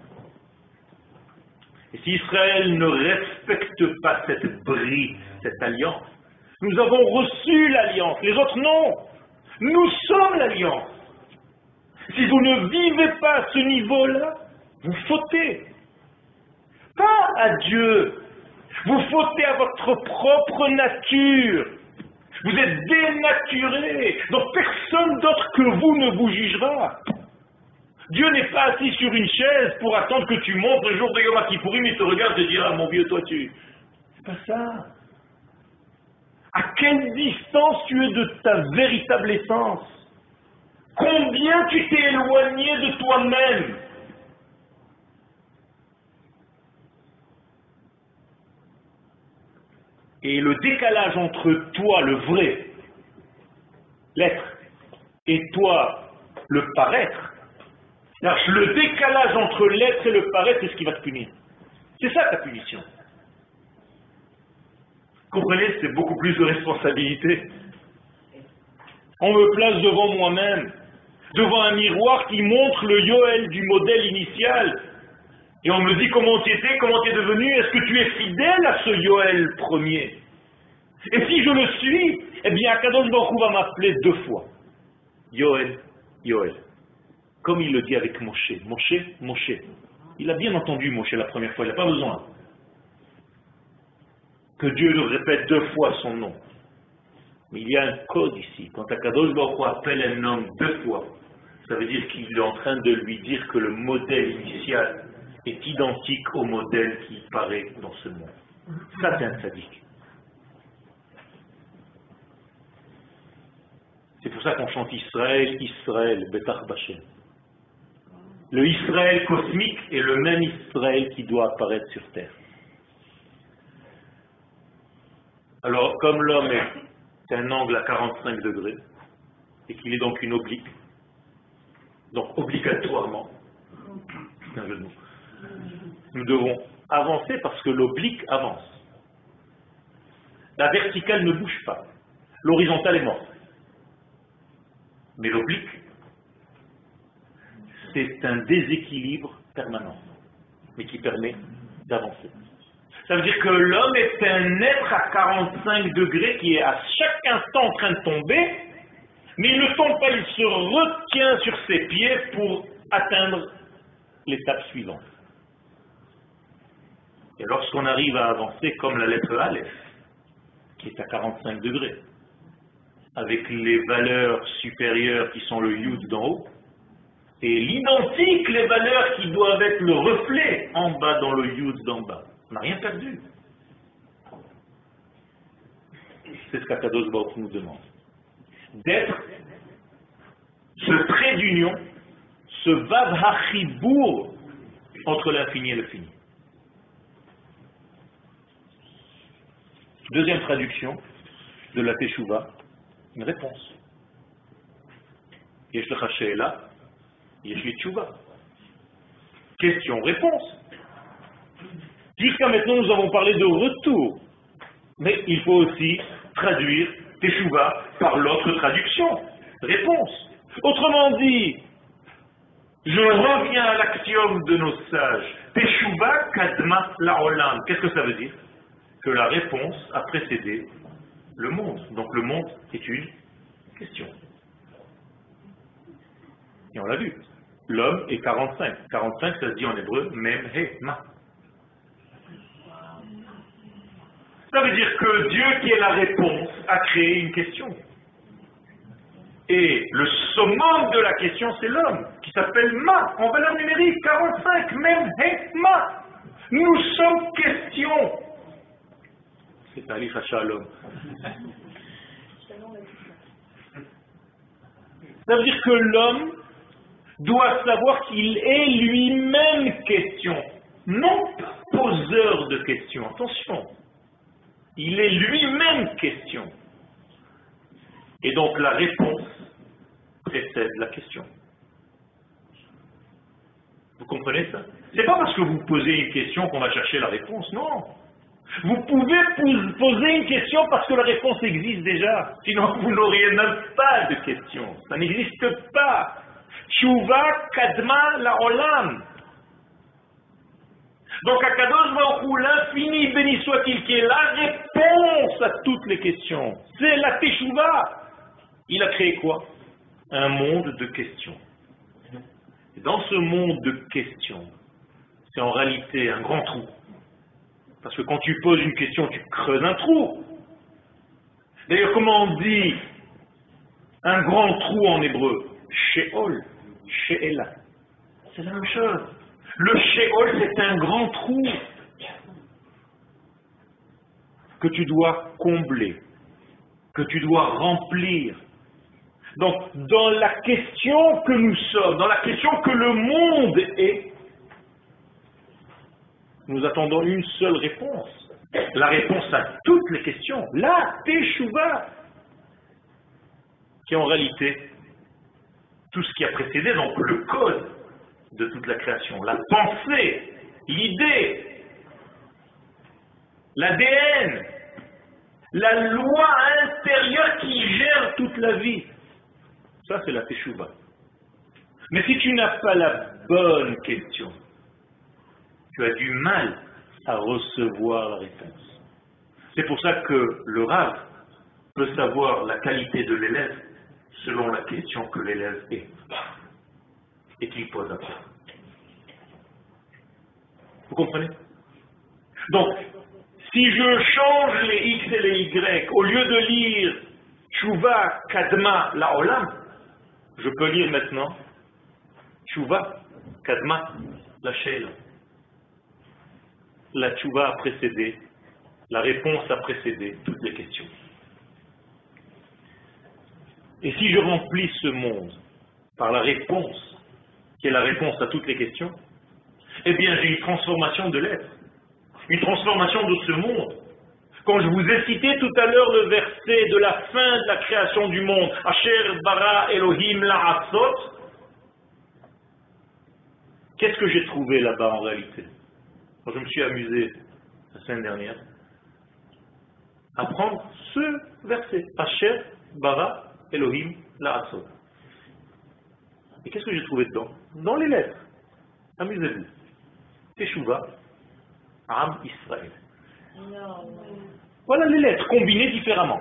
Et si Israël ne respecte pas cette bride, cette alliance, nous avons reçu l'alliance, les autres non. Nous sommes l'alliance. Si vous ne vivez pas à ce niveau-là, vous fautez. Pas à Dieu. Vous fautez à votre propre nature. Vous êtes dénaturé. Donc personne d'autre que vous ne vous jugera. Dieu n'est pas assis sur une chaise pour attendre que tu montes le jour de Yom Kippourim, il te regarde et dira, ah, mon vieux, toi tu... C'est pas ça. À quelle distance tu es de ta véritable essence? Combien tu t'es éloigné de toi-même? Et le décalage entre toi, le vrai, l'être, et toi, le paraître, le décalage entre l'être et le paraître, c'est ce qui va te punir. C'est ça ta punition. Comprenez, c'est beaucoup plus de responsabilité. On me place devant moi-même, devant un miroir qui montre le Yoel du modèle initial. Et on me dit comment tu étais, comment tu es devenu, est-ce que tu es fidèle à ce Yoel premier? Et si je le suis, eh bien Akadosh Baruch va m'appeler deux fois. Yoel, Yoel. Comme il le dit avec Moshe. Moshe, Moshe. Il a bien entendu Moshe la première fois, il n'a pas besoin que Dieu le répète deux fois son nom. Mais il y a un code ici. Quand Akadosh Baruch appelle un homme deux fois, ça veut dire qu'il est en train de lui dire que le modèle initial est identique au modèle qui paraît dans ce monde. Ça, c'est un sadique. C'est pour ça qu'on chante Israël, Israël, Betar Bachem. Le Israël cosmique est le même Israël qui doit apparaître sur terre. Alors, comme l'homme est un angle à 45 degrés, et qu'il est donc une oblique, donc obligatoirement, nous devons avancer parce que l'oblique avance. La verticale ne bouge pas. L'horizontale est morte. Mais l'oblique, c'est un déséquilibre permanent, mais qui permet d'avancer. Ça veut dire que l'homme est un être à 45 degrés qui est à chaque instant en train de tomber, mais il ne tombe pas, il se retient sur ses pieds pour atteindre l'étape suivante. Et lorsqu'on arrive à avancer comme la lettre Aleph, qui est à 45 degrés, avec les valeurs supérieures qui sont le Yud d'en haut, et l'identique, les valeurs qui doivent être le reflet en bas dans le Yud d'en bas. On n'a rien perdu. C'est ce qu'Akadosh Baruch nous demande. D'être ce trait d'union, ce vav entre l'infini et le fini. Deuxième traduction de la Teshuvah, une réponse. Yesh Question-réponse. Jusqu'à maintenant, nous avons parlé de retour. Mais il faut aussi traduire Teshuvah par l'autre traduction. Réponse. Autrement dit, je reviens à l'axiome de nos sages. Teshuvah kadma la Qu'est-ce que ça veut dire? Que la réponse a précédé le monde. Donc le monde est une question. Et on l'a vu. L'homme est 45. 45, ça se dit en hébreu, même he, ma. Ça veut dire que Dieu qui est la réponse a créé une question. Et le summum de la question, c'est l'homme, qui s'appelle ma, en valeur numérique, 45, même he, ma. Nous sommes question. C'est Ali l'homme. Ça veut dire que l'homme doit savoir qu'il est lui-même question, non poseur de questions. Attention, il est lui-même question. Et donc la réponse précède la question. Vous comprenez ça? C'est pas parce que vous posez une question qu'on va chercher la réponse, non. Vous pouvez poser une question parce que la réponse existe déjà. Sinon, vous n'auriez même pas de question. Ça n'existe pas. Tshuva kadma la olam. Donc, Akadosh Baruch l'infini, béni soit-il, qui est la réponse à toutes les questions. C'est la Teshuvah. Il a créé quoi? Un monde de questions. Et dans ce monde de questions, c'est en réalité un grand trou. Parce que quand tu poses une question, tu creuses un trou. D'ailleurs, comment on dit un grand trou en hébreu? Sheol, Sheela. C'est la même chose. Le Sheol, c'est un grand trou que tu dois combler, que tu dois remplir. Donc, dans la question que nous sommes, dans la question que le monde est, nous attendons une seule réponse. La réponse à toutes les questions. La Teshuvah. Qui est en réalité tout ce qui a précédé, donc le code de toute la création. La pensée, l'idée, l'ADN, la loi intérieure qui gère toute la vie. Ça, c'est la Teshuvah. Mais si tu n'as pas la bonne question, tu as du mal à recevoir la réponse. C'est pour ça que le Rav peut savoir la qualité de l'élève selon la question que l'élève est et qu'il pose après. Vous comprenez? Donc, si je change les X et les Y, au lieu de lire Chouva Kadma Laolam, je peux lire maintenant Chouva Kadma La Sheila la tchouva a précédé, la réponse a précédé toutes les questions. Et si je remplis ce monde par la réponse, qui est la réponse à toutes les questions, eh bien j'ai une transformation de l'être, une transformation de ce monde. Quand je vous ai cité tout à l'heure le verset de la fin de la création du monde, Asher bara Elohim la'atzot, qu'est-ce que j'ai trouvé là-bas en réalité? Je me suis amusé la semaine dernière à prendre ce verset, Asher, Bara, Elohim, La'asot. Et qu'est-ce que j'ai trouvé dedans? Dans les lettres. Amusez-vous. Teshuvah, Am Israël. Voilà les lettres combinées différemment.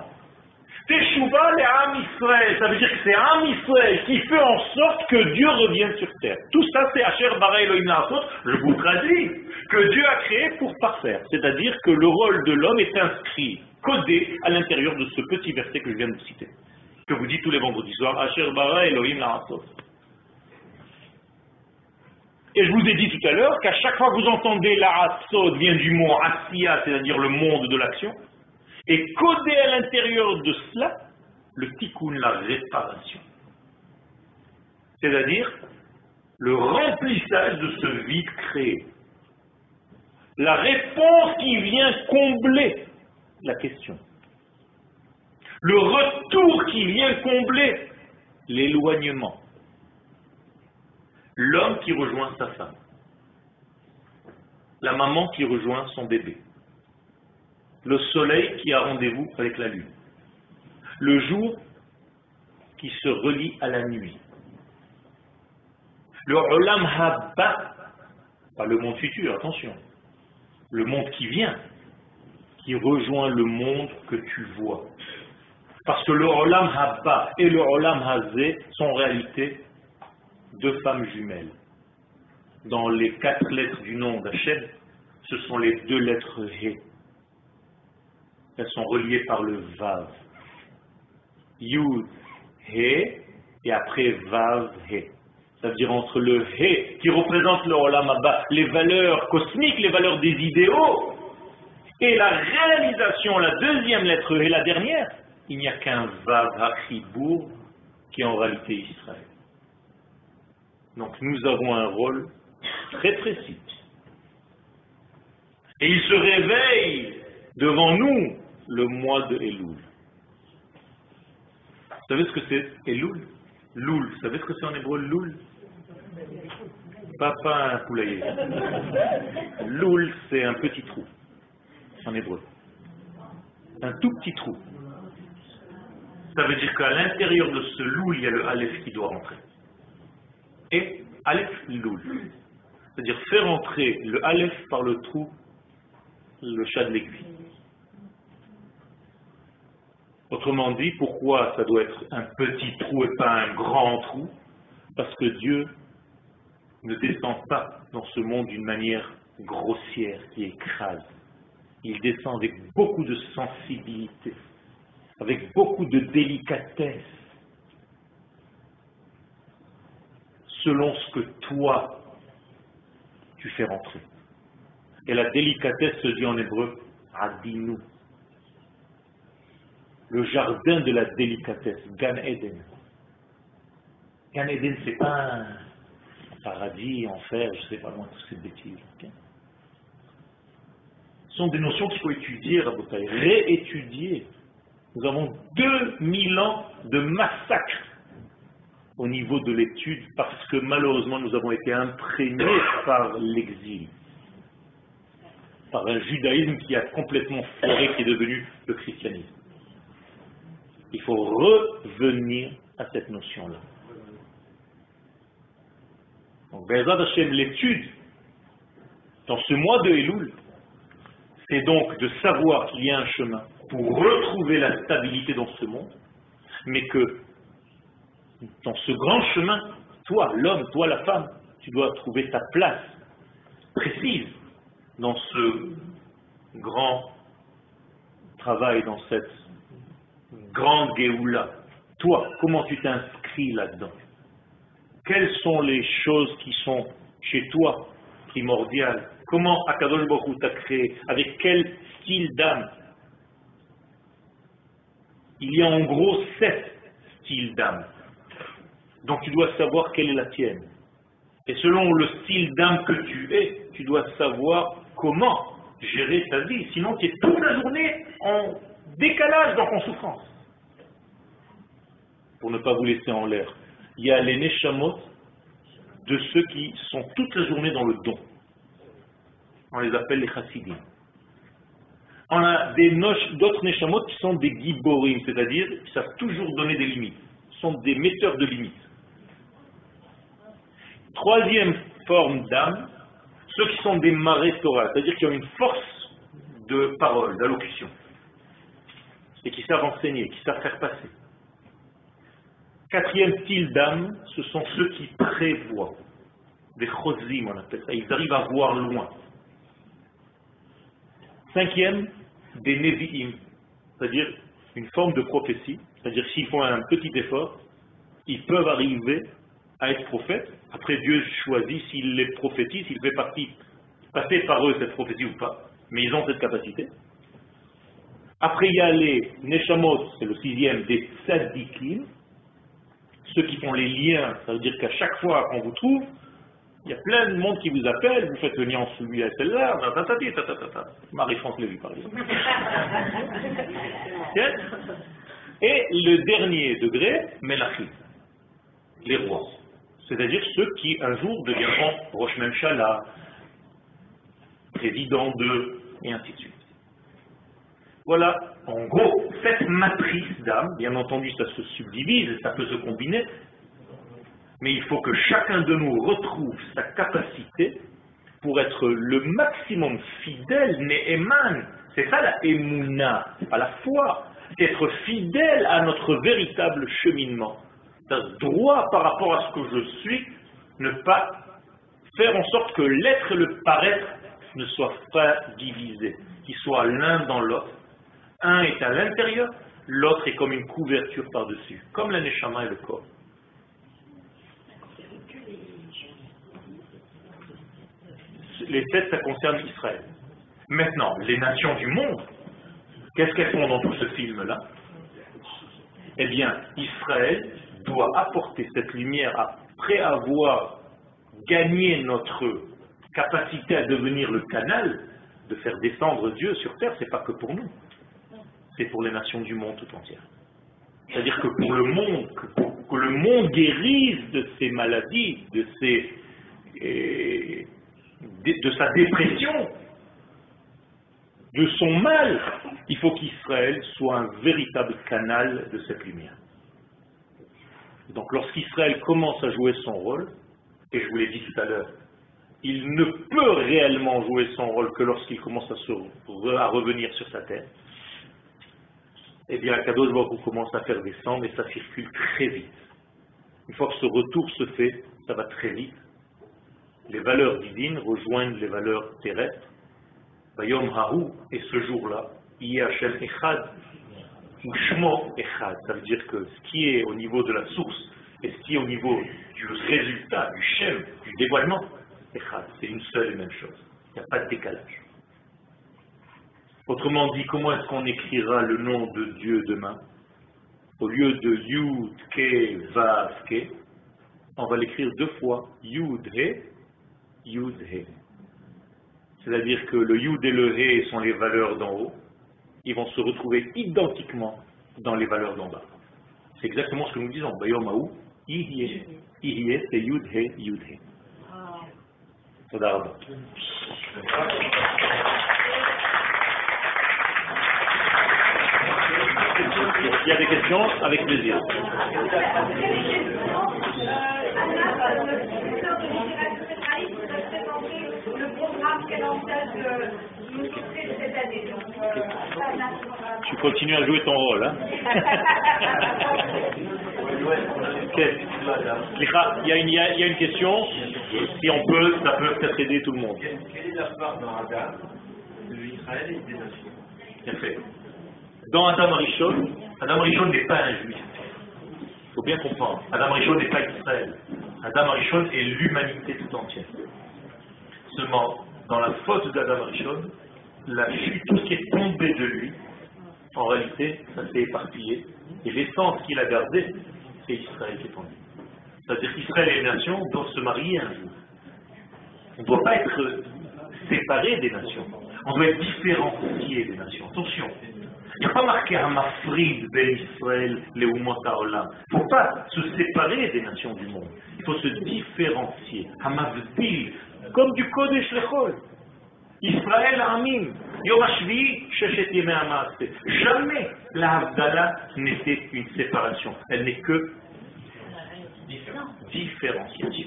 Teshuvah le Am Israël, ça veut dire que c'est Am Israël qui fait en sorte que Dieu revienne sur terre. Tout ça c'est Asher Bara Elohim je vous que Dieu a créé pour parfaire. C'est-à-dire que le rôle de l'homme est inscrit, codé à l'intérieur de ce petit verset que je viens de citer, que vous dites tous les vendredis soirs, Asher Bara Elohim La'asot. Et je vous ai dit tout à l'heure qu'à chaque fois que vous entendez la vient du mot Asiya, c'est-à-dire le monde de l'action, et codé à l'intérieur de cela le tikkun, la réparation. C'est-à-dire le remplissage de ce vide créé. La réponse qui vient combler la question. Le retour qui vient combler l'éloignement. L'homme qui rejoint sa femme. La maman qui rejoint son bébé le soleil qui a rendez-vous avec la lune, le jour qui se relie à la nuit, le olam haba, pas le monde futur, attention, le monde qui vient, qui rejoint le monde que tu vois. Parce que le olam haba et le olam hazé sont en réalité deux femmes jumelles. Dans les quatre lettres du nom d'Hachem, ce sont les deux lettres He. Elles sont reliées par le Vav. Yud, He, et après Vav, He. Ça veut dire entre le He, qui représente le Olam les valeurs cosmiques, les valeurs des idéaux, et la réalisation, la deuxième lettre He, la dernière, il n'y a qu'un Vav Hachibour qui est en réalité Israël. Donc nous avons un rôle très précis. Et il se réveille devant nous le mois de Elul. Vous savez ce que c'est Elul? Loul. Vous savez ce que c'est en hébreu Loul? Papa un poulailler. Loul, c'est un petit trou en hébreu. Un tout petit trou. Ça veut dire qu'à l'intérieur de ce loul, il y a le Aleph qui doit rentrer. Et Aleph loul. C'est-à-dire faire entrer le Aleph par le trou, le chat de l'aiguille. Autrement dit, pourquoi ça doit être un petit trou et pas un grand trou? Parce que Dieu ne descend pas dans ce monde d'une manière grossière qui écrase. Il descend avec beaucoup de sensibilité, avec beaucoup de délicatesse, selon ce que toi, tu fais rentrer. Et la délicatesse se dit en hébreu, Adinu. Le jardin de la délicatesse, Gan Eden. Gan Eden, c'est pas un paradis, enfer, je sais pas loin, toutes ces bêtises. Ce sont des notions qu'il faut étudier, Rabotai, réétudier. Nous avons 2000 ans de massacre au niveau de l'étude parce que malheureusement nous avons été imprégnés par l'exil, par un judaïsme qui a complètement foiré, qui est devenu le christianisme. Il faut revenir à cette notion-là. Donc, l'étude dans ce mois de Elul, c'est donc de savoir qu'il y a un chemin pour retrouver la stabilité dans ce monde, mais que dans ce grand chemin, toi, l'homme, toi, la femme, tu dois trouver ta place précise dans ce grand travail, dans cette grande Géoula. Toi, comment tu t'inscris là-dedans? Quelles sont les choses qui sont chez toi primordiales? Comment Akadosh Baruch t'a créé? Avec quel style d'âme? Il y a en gros sept styles d'âme. Donc tu dois savoir quelle est la tienne. Et selon le style d'âme que tu es, tu dois savoir comment gérer ta vie. Sinon, tu es toute la journée en décalage dans ton souffrance. Pour ne pas vous laisser en l'air. Il y a les neshamot de ceux qui sont toute la journée dans le don. On les appelle les chassidim. On a d'autres neshamot qui sont des giborim, c'est-à-dire qui savent toujours donner des limites. Sont des metteurs de limites. Troisième forme d'âme, ceux qui sont des marais Torah, c'est-à-dire qui ont une force de parole, d'allocution, et qui savent enseigner, qui savent faire passer. Quatrième style d'âme, ce sont ceux qui prévoient, des chozim on appelle ça, ils arrivent à voir loin. Cinquième, des nevi'im, c'est-à-dire une forme de prophétie, c'est-à-dire s'ils font un petit effort, ils peuvent arriver à être prophète. Après, Dieu choisit s'il les prophétise, s'il fait partie, passer par eux cette prophétie ou pas. Mais ils ont cette capacité. Après, il y a les Neshamot, c'est le sixième des Tzadikim, ceux qui font les liens. Ça veut dire qu'à chaque fois qu'on vous trouve, il y a plein de monde qui vous appelle, vous faites venir en celui à celle-là, Marie-France Lévy, par exemple. Et le dernier degré, Melachim, les rois c'est-à-dire ceux qui un jour deviendront Roche Memchala, président de, et ainsi de suite. Voilà, en gros, cette matrice d'âme, bien entendu, ça se subdivise, ça peut se combiner, mais il faut que chacun de nous retrouve sa capacité pour être le maximum fidèle, Ne'eman. C'est ça la Emouna, à la foi, être fidèle à notre véritable cheminement. Droit par rapport à ce que je suis ne pas faire en sorte que l'être et le paraître ne soient pas divisés, qu'ils soient l'un dans l'autre. Un est à l'intérieur, l'autre est comme une couverture par-dessus, comme la neshama et le corps. Les sept, ça concerne Israël. Maintenant, les nations du monde, qu'est-ce qu'elles font dans tout ce film-là? Eh bien, Israël doit apporter cette lumière après avoir gagné notre capacité à devenir le canal de faire descendre Dieu sur terre, c'est pas que pour nous, c'est pour les nations du monde tout entière. C'est-à-dire que pour le monde, que, que, le monde guérisse de ses maladies, de ses, de sa dépression, de son mal, il faut qu'Israël soit un véritable canal de cette lumière. Donc lorsqu'Israël commence à jouer son rôle, et je vous l'ai dit tout à l'heure, il ne peut réellement jouer son rôle que lorsqu'il commence à, se, à, revenir sur sa terre, eh bien Kadosh Baruch commence à faire descendre et ça circule très vite. Une fois que ce retour se fait, ça va très vite. Les valeurs divines rejoignent les valeurs terrestres. Bayom Hahu, et ce jour-là, Hashem Echad, ou Shmo Echad. Ça veut dire que ce qui est au niveau de la source et ce qui est au niveau du résultat, du Shem, du dévoilement, c'est une seule et même chose. Il n'y a pas de décalage. Autrement dit, comment est-ce qu'on écrira le nom de Dieu demain Au lieu de Yud, Ke, Vav, Ke, on va l'écrire deux fois, Yud, He, Yud, He. C'est-à-dire que le Yud et le He sont les valeurs d'en haut, ils vont se retrouver identiquement dans les valeurs d'en bas. C'est exactement ce que nous disons. Bayom Aou, Ihye. Ihye, c'est Yud He, Yud He. S'il y a des questions, avec plaisir. Euh, tu continues à jouer ton rôle. Hein okay. il, y a une, y a une question. Si on peut, ça peut peut-être aider tout le monde. Quelle est la part dans Adam de Israël et des nations? Dans Adam Richon, Adam Arishon n'est pas un juif. Il faut bien comprendre. Adam Arishon n'est pas Israël. Adam Arishon est l'humanité tout entière. Seulement, dans la faute d'Adam Arishon, la chute, tout ce qui est tombé de lui, en réalité, ça s'est éparpillé. Et l'essence qu'il a gardée, c'est Israël qui est en lui. C'est-à-dire qu'Israël et les nations doivent se marier un jour. On ne doit pas être séparé des nations. On doit être différencié des nations. Attention. Il n'y a pas marqué Hamafrid ben Israël, les Olam. Il ne faut pas se séparer des nations du monde. Il faut se différencier. Hamavdil, comme du Kodesh Lechol. Israël Amim. Yom Hashvi, Sheshet Yemei Jamais la Havdalah n'était une séparation. Elle n'est que différenciation.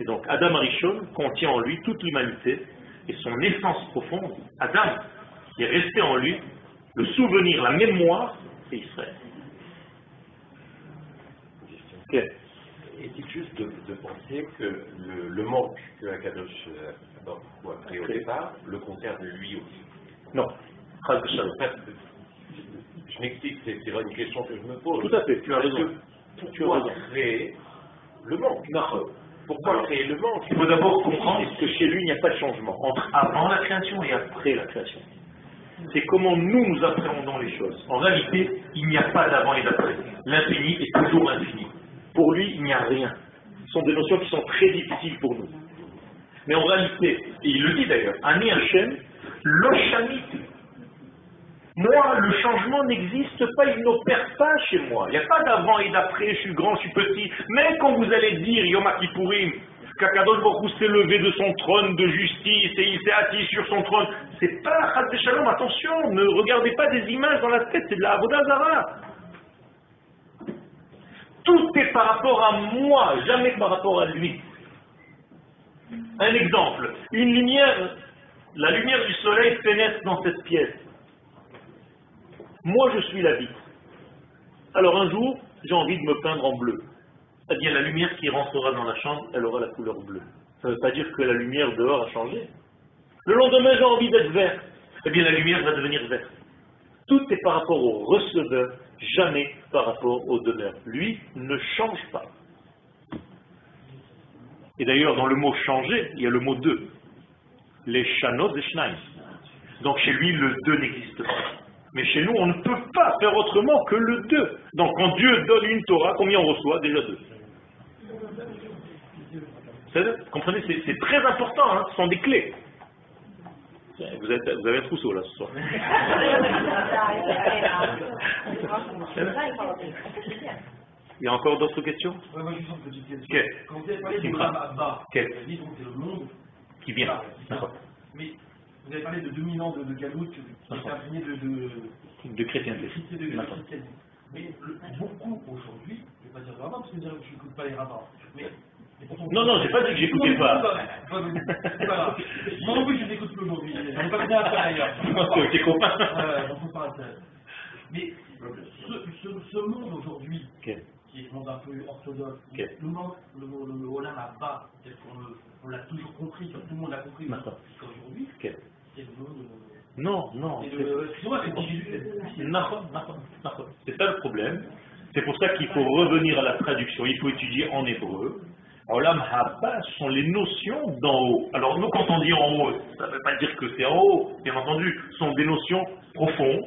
Et donc Adam Arishon contient en lui toute l'humanité et son essence profonde. Adam, qui est resté en lui, le souvenir, la mémoire, c'est Israël. Okay. Est-il juste de, de, penser que le, le manque que Akadosh euh, a pris au départ le concerne lui aussi? Non. Je m'explique, c'est une question que je me pose. Tout à fait, tu as raison. Pourquoi créer le manque? Non. Pourquoi créer le manque? Il faut d'abord comprendre que chez lui, il n'y a pas de changement entre avant la création et après la création. C'est comment nous, nous appréhendons les choses. En réalité, il n'y a pas d'avant et d'après. L'infini est toujours infini. Pour lui, il n'y a rien. Ce sont des notions qui sont très difficiles pour nous. Mais en réalité, et il le dit d'ailleurs, Ani Hachem, l'Oshamit. Moi, le changement n'existe pas, il n'opère pas chez moi. Il n'y a pas d'avant et d'après, je suis grand, je suis petit. Mais quand vous allez dire Yom Kippourim, qu'Akadosh Baruch s'est levé de son trône de justice et il s'est assis sur son trône, c'est pas Chad Shalom, attention, ne regardez pas des images dans la tête, c'est de la Avodazara. Tout est par rapport à moi, jamais par rapport à lui. Un exemple, une lumière, la lumière du soleil pénètre dans cette pièce. Moi, je suis la vitre. Alors un jour, j'ai envie de me peindre en bleu. bien la lumière qui rentrera dans la chambre, elle aura la couleur bleue. Ça ne veut pas dire que la lumière dehors a changé. Le lendemain, j'ai envie d'être vert. Eh bien la lumière va devenir verte. Tout est par rapport au receveur, jamais par rapport au donneur. Lui ne change pas. Et d'ailleurs, dans le mot changer, il y a le mot deux. Les chanot et shnaim. Donc chez lui, le deux n'existe pas. Mais chez nous, on ne peut pas faire autrement que le deux. Donc quand Dieu donne une Torah, combien on reçoit Déjà deux? Vous comprenez C'est très important, hein, ce sont des clés. Vous, êtes, vous avez un trousseau là ce soir. Il y a encore d'autres questions? Ouais, moi, juste une petite question. Quand vous avez parlé de Abba, c'est le monde. Qui vient Ah. Mais vous avez parlé de 2000 ans de, de Galout qui est imprégné de, de, De chrétienté. Mais beaucoup aujourd'hui, je ne vais pas dire rabbin parce que je n'écoute pas les rabbins, mais. Non, non, j'ai pas dit que j'écoutais pas. Moi non plus, je n'écoute plus aujourd'hui. J'en ai pas bien à faire ailleurs. Ok, t'es copain. Mais ce, ce, ce monde aujourd'hui, Ok. qui est le monde un peu orthodoxe, Ok. le monde, le, le, le Olam Abba, tel qu'on l'a toujours compris, tout le monde l'a compris aujourd'hui, Ok. c'est le monde. euh, Non, non. Excusez-moi, c'est. C'est ça le problème. C'est pour ça qu'il faut revenir à la traduction. Il faut étudier en hébreu. Olam Haba sont les notions d'en haut. Alors nous, quand on dit en haut, ça ne veut pas dire que c'est en haut, bien entendu. Ce sont des notions profondes.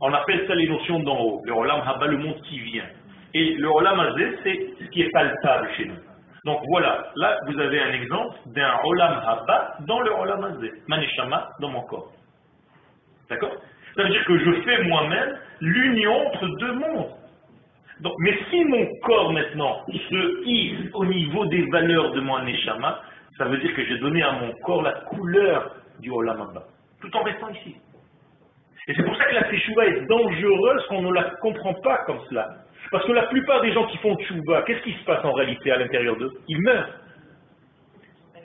On appelle ça les notions d'en haut. Le Olam Haba, le monde qui vient. Et le Olam Hazé, c'est ce qui est palpable chez nous. Donc voilà, là vous avez un exemple d'un Olam Haba dans le Olam Hazé. Maneshama dans mon corps. D'accord? Ça veut dire que je fais moi-même l'union entre deux mondes. Mais si mon corps maintenant se hisse au niveau des valeurs de mon Neshama, ça veut dire que j'ai donné à mon corps la couleur du Olam Abba, tout en restant ici. Et c'est pour ça que la Teshuvah est dangereuse qu'on ne la comprend pas comme cela. Parce que la plupart des gens qui font Teshuvah, qu'est-ce qui se passe en réalité à l'intérieur d'eux? Ils meurent.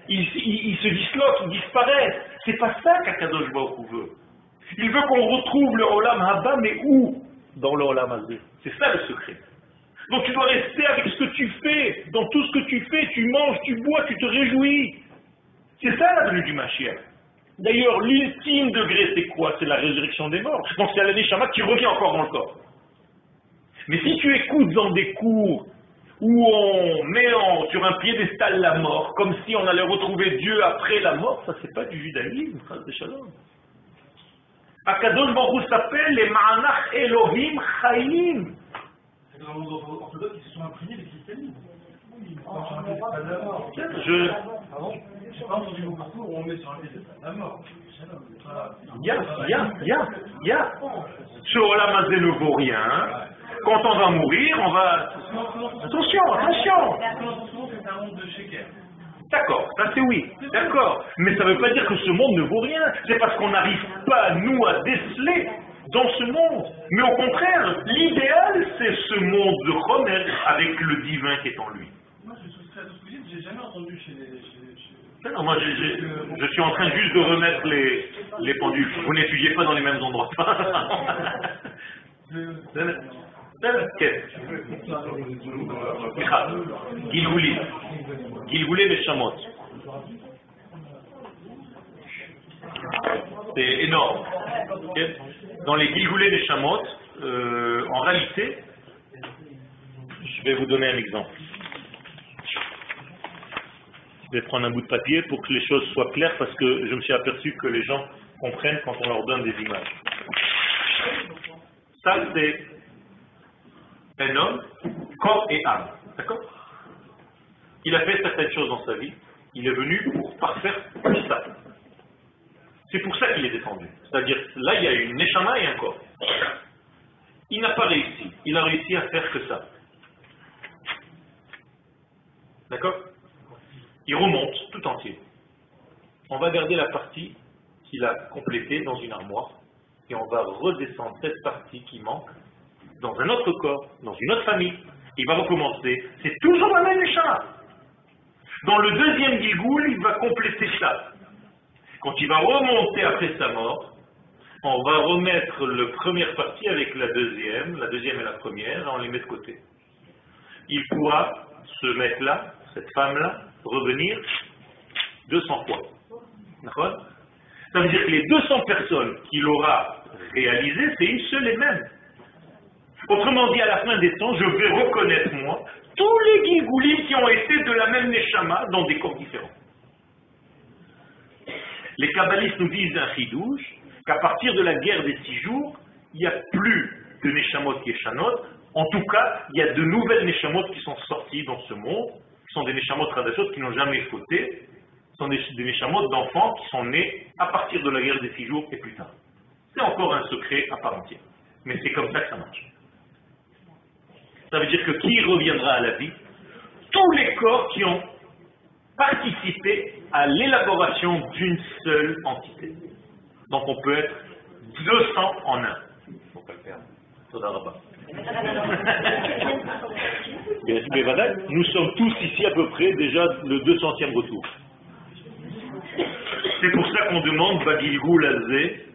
Ils, se disloquent, ils disparaissent. C'est pas ça qu'Akadosh Baruch veut. Il veut qu'on retrouve le Olam Haba, mais où? Dans le Olam. C'est ça le secret. Donc tu dois rester avec ce que tu fais. Dans tout ce que tu fais, tu manges, tu bois, tu te réjouis. C'est ça la venue du Mashiach. D'ailleurs, l'ultime degré, c'est quoi? C'est la résurrection des morts. Donc c'est à l'Aneshama qui revient encore dans le corps. Mais si tu écoutes dans des cours où on met sur un piédestal la mort, comme si on allait retrouver Dieu après la mort, ça c'est pas du judaïsme, Baruch Hu s'appelle les Ma'anach Elohim Chaim. Je. Ya, ya, ya, ya. Ce Olam Hazé ne vaut rien. Quand on va mourir, on va... Attention, attention D'accord, ça c'est oui, d'accord. Mais ça ne veut pas dire que ce monde ne vaut rien. C'est parce qu'on n'arrive pas, nous, à déceler dans ce monde. Mais au contraire, l'idéal, c'est ce monde de Romer avec le divin qui est en lui. Moi, je à ce que j'ai jamais entendu chez les. Chez. Non, moi, je suis en train juste de remettre les, les pendules. Vous n'étudiez pas dans les mêmes endroits. Gilgouli les chamots. C'est énorme. Dans les Gilgoulés des chamots, euh, en réalité, je vais vous donner un exemple. Je vais prendre un bout de papier pour que les choses soient claires parce que je me suis aperçu que les gens comprennent quand on leur donne des images. Ça, c'est un homme, corps et âme. D'accord? Il a fait certaines choses dans sa vie. Il est venu pour parfaire tout ça. C'est pour ça qu'il est descendu. C'est-à-dire, là, il y a une neshama et un corps. Il n'a pas réussi. Il a réussi à faire que ça. D'accord? Il remonte tout entier. On va garder la partie qu'il a complétée dans une armoire et on va redescendre cette partie qui manque dans un autre corps, dans une autre famille. Il va recommencer. C'est toujours la même neshama. Dans le deuxième Gilgoul, il va compléter ça. Quand il va remonter après sa mort, on va remettre la première partie avec la deuxième, la deuxième et la première, et on les met de côté. Il pourra ce mec-là, cette femme-là, revenir 200 fois. D'accord? Ça veut dire que les 200 personnes qu'il aura réalisées, c'est une seule et même. Autrement dit, à la fin des temps, je vais reconnaître, moi, tous les guigoulis qui ont été de la même Neshama dans des corps différents. Les kabbalistes nous disent un chidouche qu'à partir de la guerre des six jours, il n'y a plus de Neshamot qui échanot. En tout cas, il y a de nouvelles Neshamot qui sont sorties dans ce monde, qui sont des Neshamot Radachot qui n'ont jamais fauté, ce sont des, des Neshamot d'enfants qui sont nés à partir de la guerre des six jours et plus tard. C'est encore un secret à part entière. Mais c'est comme ça que ça marche. Ça veut dire que qui reviendra à la vie? Tous les corps qui ont participé à l'élaboration d'une seule entité. Donc on peut être 200 en un. Faut pas le voilà, Nous sommes tous ici à peu près déjà le 200e retour. C'est pour ça qu'on demande Bagilgou Lazé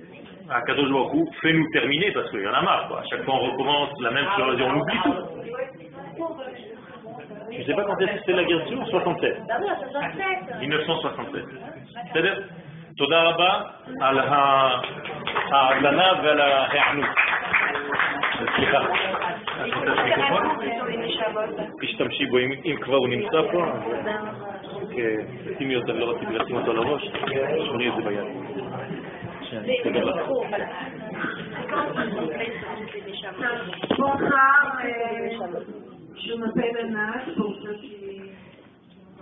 à Kadosh Baruch Hu, fais-nous terminer parce qu'il y en a marre. Quoi. À chaque fois on recommence la même chose et on oublie tout. Je ne sais pas quand est-ce que c'était la guerre sur 67. 1967. בסדר? תודה רבה על ההאזנה ועל ההיענות. סליחה. את רוצה את המיקרופון? תשתמשי בו, אם אם כבר הוא נמצא פה, אז אה, שימי אותו, לא רציתי לשים אותו על הראש, שמרי את זה ביד. Bonsoir, euh, je m'appelle Anna, pour ceux qui